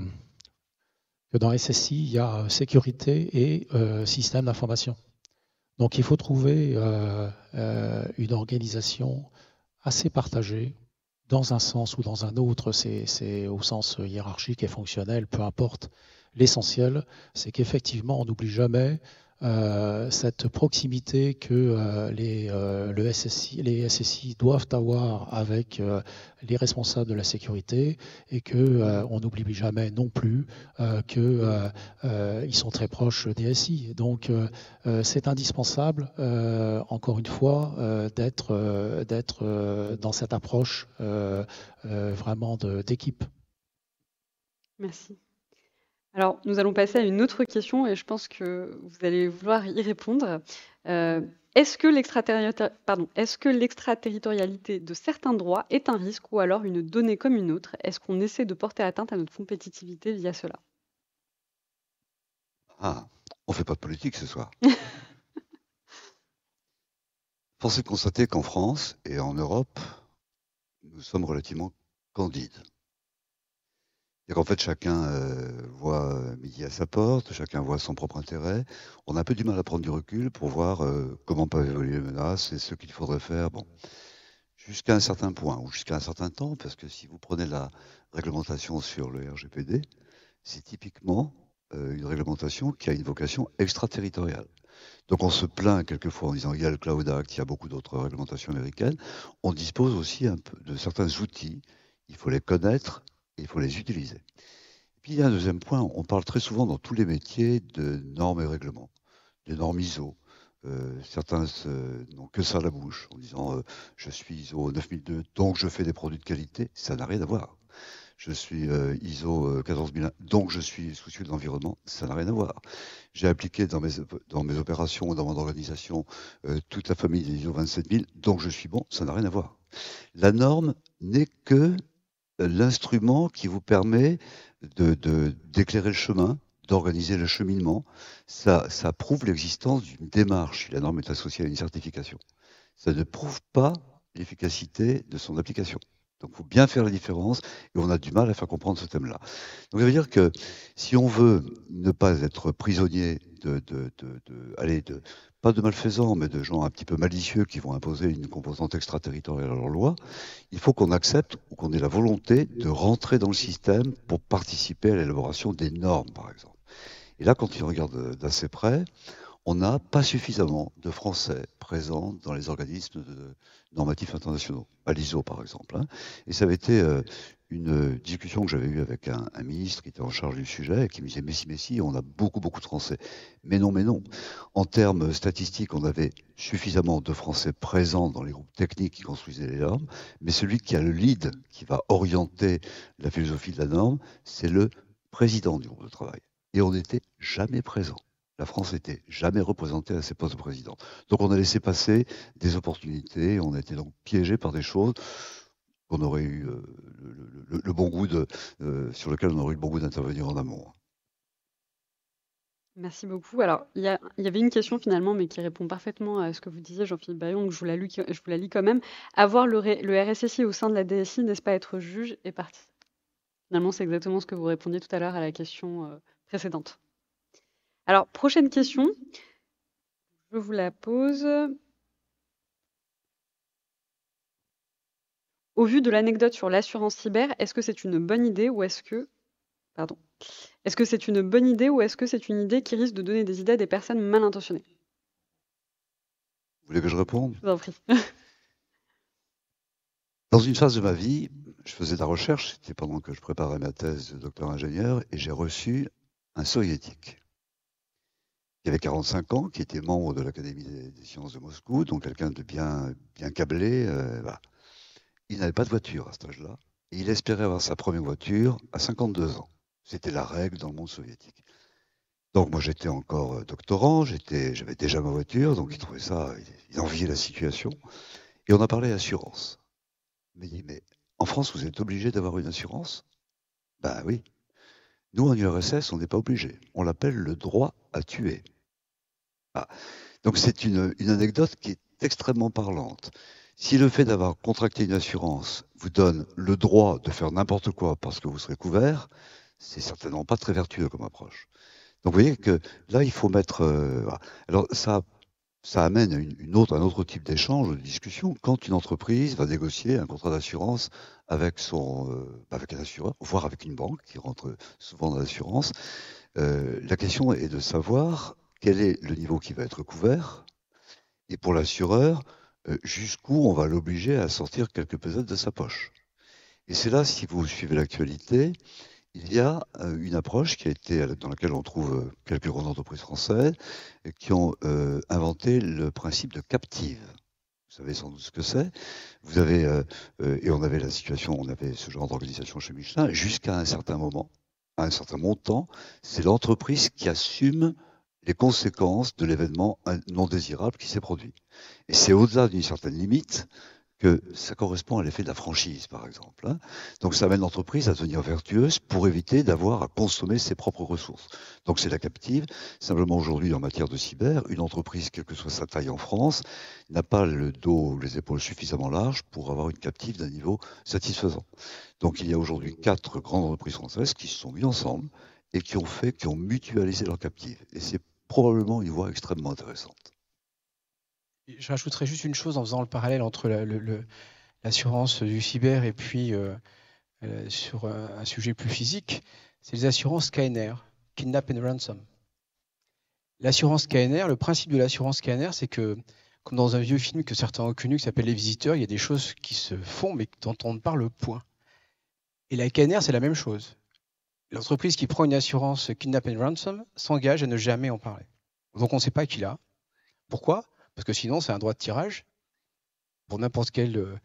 que dans SSI, il y a sécurité et euh, système d'information. Donc il faut trouver euh, une organisation assez partagée dans un sens ou dans un autre, c'est au sens hiérarchique et fonctionnel, peu importe. L'essentiel, c'est qu'effectivement, on n'oublie jamais cette proximité que euh, les, euh, le SSI, les SSI doivent avoir avec les responsables de la sécurité et que on n'oublie jamais non plus qu'ils sont très proches des SI. Donc c'est indispensable, encore une fois, d'être dans cette approche vraiment d'équipe. Merci. Alors, nous allons passer à une autre question et je pense que vous allez vouloir y répondre. Est-ce que l'extraterritorialité de certains droits est un risque ou alors une donnée comme une autre? Est-ce qu'on essaie de porter atteinte à notre compétitivité via cela? Ah, on fait pas de politique ce soir. Force est de constater qu'en France et en Europe, nous sommes relativement candides. Et qu'en fait, chacun euh, voit midi à sa porte, chacun voit son propre intérêt. On a un peu du mal à prendre du recul pour voir euh, comment peuvent évoluer les menaces et ce qu'il faudrait faire. Bon, jusqu'à un certain point ou jusqu'à un certain temps, parce que si vous prenez la réglementation sur le RGPD, c'est typiquement euh, une réglementation qui a une vocation extraterritoriale. Donc on se plaint quelquefois en disant il y a le Cloud Act, il y a beaucoup d'autres réglementations américaines. On dispose aussi un peu de certains outils. Il faut les connaître il faut les utiliser. Puis il y a un deuxième point, on parle très souvent dans tous les métiers de normes et règlements, de normes ISO. Euh, certains n'ont que ça à la bouche en disant euh, je suis ISO 9002 donc je fais des produits de qualité. Ça n'a rien à voir. Je suis euh, ISO 14001 donc je suis soucieux de l'environnement. Ça n'a rien à voir. J'ai appliqué dans mes, dans mes opérations, dans mon organisation, toute la famille des ISO 27000 donc je suis bon. Ça n'a rien à voir. La norme n'est que l'instrument qui vous permet de, d'éclairer le chemin, d'organiser le cheminement. Ça, prouve l'existence d'une démarche la norme est associée à une certification. Ça ne prouve pas l'efficacité de son application. Donc il faut bien faire la différence et on a du mal à faire comprendre ce thème-là. Donc ça veut dire que si on veut ne pas être prisonnier de, de, de, de, de pas de malfaisants, mais de gens un petit peu malicieux qui vont imposer une composante extraterritoriale à leur loi, il faut qu'on accepte ou qu'on ait la volonté de rentrer dans le système pour participer à l'élaboration des normes, par exemple. Et là, quand on regarde d'assez près, on n'a pas suffisamment de Français présents dans les organismes normatifs internationaux, à l'ISO par exemple. Hein. Et ça avait été euh, une discussion que j'avais eue avec un, ministre qui était en charge du sujet et qui me disait mais si, mais si, on a beaucoup, beaucoup de Français. Mais non, mais non. En termes statistiques, on avait suffisamment de Français présents dans les groupes techniques qui construisaient les normes, mais celui qui a le lead, qui va orienter la philosophie de la norme, c'est le président du groupe de travail. Et on n'était jamais présent. La France n'était jamais représentée à ses postes de président. Donc on a laissé passer des opportunités, on a été donc piégé par des choses qu'on aurait eu euh, le, bon goût de, euh, sur lequel on aurait eu le bon goût d'intervenir en amont. Merci beaucoup. Alors, il y, avait une question finalement, mais qui répond parfaitement à ce que vous disiez, Jean-Philippe Bayon, donc je vous, la je vous la lis quand même. Avoir le, RSSI au sein de la DSI, n'est-ce pas être juge et parti? Finalement, c'est exactement ce que vous répondiez tout à l'heure à la question euh, précédente. Alors, prochaine question. Je vous la pose. Au vu de l'anecdote sur l'assurance cyber, est-ce que c'est une bonne idée ou est-ce que pardon, est-ce que c'est une bonne idée ou est-ce que c'est une idée qui risque de donner des idées à des personnes mal intentionnées? Vous voulez que je réponde? Je vous en prie. Dans une phase de ma vie, je faisais de la recherche, c'était pendant que je préparais ma thèse de docteur ingénieur, et j'ai reçu un soviétique qui avait 45 ans, qui était membre de l'Académie des, sciences de Moscou, donc quelqu'un de bien, bien câblé. Euh. Il n'avait pas de voiture à cet âge-là. Il espérait avoir sa première voiture à 52 ans. C'était la règle dans le monde soviétique. Donc moi j'étais encore euh, doctorant, j'avais déjà ma voiture, donc il trouvait ça, il enviait la situation. Et on a parlé assurance. Il m'a dit, mais en France, vous êtes obligé d'avoir une assurance? Ben oui. Nous, en URSS, on n'est pas obligé. On l'appelle le droit à tuer. Ah. Donc c'est une anecdote qui est extrêmement parlante. Si le fait d'avoir contracté une assurance vous donne le droit de faire n'importe quoi parce que vous serez couvert, c'est certainement pas très vertueux comme approche. Donc vous voyez que là, il faut mettre. Euh, alors ça, ça amène une, autre, un autre type d'échange, de discussion. Quand une entreprise va négocier un contrat d'assurance avec son, euh, avec un assureur, voire avec une banque qui rentre souvent dans l'assurance, euh, la question est de savoir quel est le niveau qui va être couvert, et pour l'assureur, jusqu'où on va l'obliger à sortir quelques pesettes de sa poche. Et c'est là, si vous suivez l'actualité, il y a euh, une approche qui a été, dans laquelle on trouve euh, quelques grandes entreprises françaises qui ont inventé le principe de captive. Vous savez sans doute ce que c'est. Vous avez, et on avait la situation, on avait ce genre d'organisation chez Michelin, jusqu'à un certain moment, à un certain montant, c'est l'entreprise qui assume les conséquences de l'événement non désirable qui s'est produit. Et c'est au-delà d'une certaine limite que ça correspond à l'effet de la franchise, par exemple. Hein. Donc ça amène l'entreprise à devenir vertueuse pour éviter d'avoir à consommer ses propres ressources. Donc c'est la captive. Simplement aujourd'hui, en matière de cyber, une entreprise, quelle que soit sa taille en France, n'a pas le dos ou les épaules suffisamment larges pour avoir une captive d'un niveau satisfaisant. Donc il y a aujourd'hui quatre grandes entreprises françaises qui se sont mises ensemble et qui ont fait, qui ont mutualisé leur captive. Et c'est probablement une voie extrêmement intéressante. Je rajouterais juste une chose en faisant le parallèle entre l'assurance du cyber et puis euh, euh, sur un sujet plus physique, c'est les assurances KNR, Kidnap and Ransom. L'assurance KNR, le principe de l'assurance KNR, c'est que, comme dans un vieux film que certains ont connu qui s'appelle Les Visiteurs, il y a des choses qui se font mais dont on ne parle point. Et la KNR, c'est la même chose. L'entreprise qui prend une assurance Kidnap and Ransom s'engage à ne jamais en parler. Donc on ne sait pas qui l'a. Pourquoi? Parce que sinon, c'est un droit de tirage pour n'importe quel euh,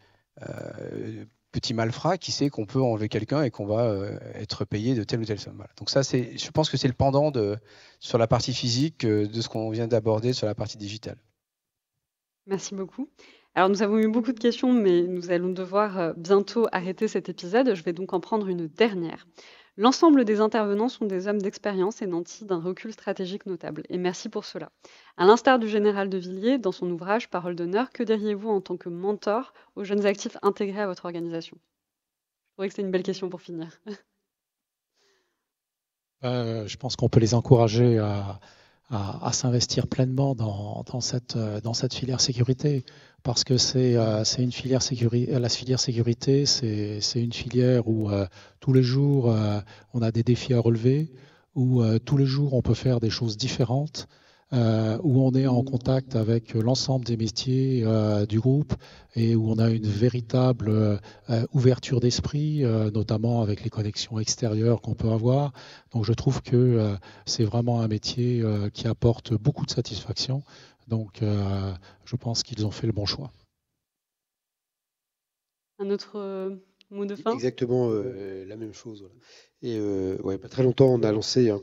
euh, petit malfrat qui sait qu'on peut enlever quelqu'un et qu'on va euh, être payé de telle ou telle somme. Donc ça, je pense que c'est le pendant sur la partie physique de ce qu'on vient d'aborder sur la partie digitale. Merci beaucoup. Alors nous avons eu beaucoup de questions, mais nous allons devoir bientôt arrêter cet épisode. Je vais donc en prendre une dernière. L'ensemble des intervenants sont des hommes d'expérience et nantis d'un recul stratégique notable, et merci pour cela. À l'instar du général de Villiers, dans son ouvrage Parole d'honneur, que diriez-vous en tant que mentor aux jeunes actifs intégrés à votre organisation? Je trouvais que c'est une belle question pour finir. Euh, je pense qu'on peut les encourager à, à, s'investir pleinement dans, dans, cette, filière sécurité parce que c'est euh, une filière sécurité. La filière sécurité, c'est une filière où euh, tous les jours euh, on a des défis à relever, où tous les jours on peut faire des choses différentes. Euh, où on est en contact avec l'ensemble des métiers euh, du groupe et où on a une véritable euh, ouverture d'esprit, notamment avec les connexions extérieures qu'on peut avoir. Donc je trouve que c'est vraiment un métier qui apporte beaucoup de satisfaction. Donc je pense qu'ils ont fait le bon choix. Un autre mot de fin Exactement la même chose. Et euh, ouais, pas très longtemps, on a lancé hein,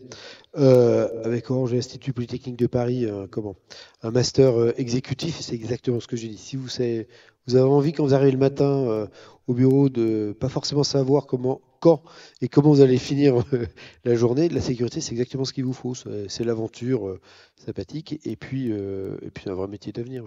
euh, avec Orange Institut Polytechnique de Paris comment, un master euh, exécutif. C'est exactement ce que j'ai dit. Si vous, savez, vous avez envie, quand vous arrivez le matin au bureau, de pas forcément savoir comment, quand et comment vous allez finir la journée, de la sécurité, c'est exactement ce qu'il vous faut. C'est l'aventure sympathique et puis, et puis un vrai métier d'avenir.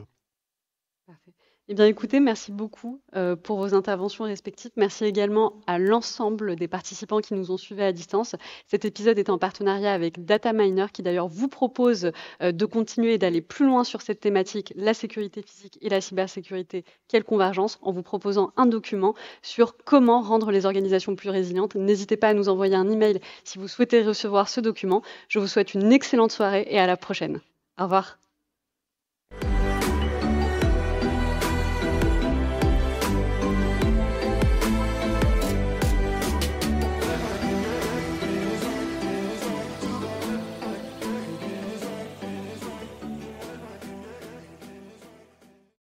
Parfait. Eh bien, écoutez, merci beaucoup euh, pour vos interventions respectives. Merci également à l'ensemble des participants qui nous ont suivis à distance. Cet épisode est en partenariat avec Dataminer, qui d'ailleurs vous propose euh, de continuer d'aller plus loin sur cette thématique, la sécurité physique et la cybersécurité. Quelle convergence en vous proposant un document sur comment rendre les organisations plus résilientes. N'hésitez pas à nous envoyer un email si vous souhaitez recevoir ce document. Je vous souhaite une excellente soirée et à la prochaine. Au revoir.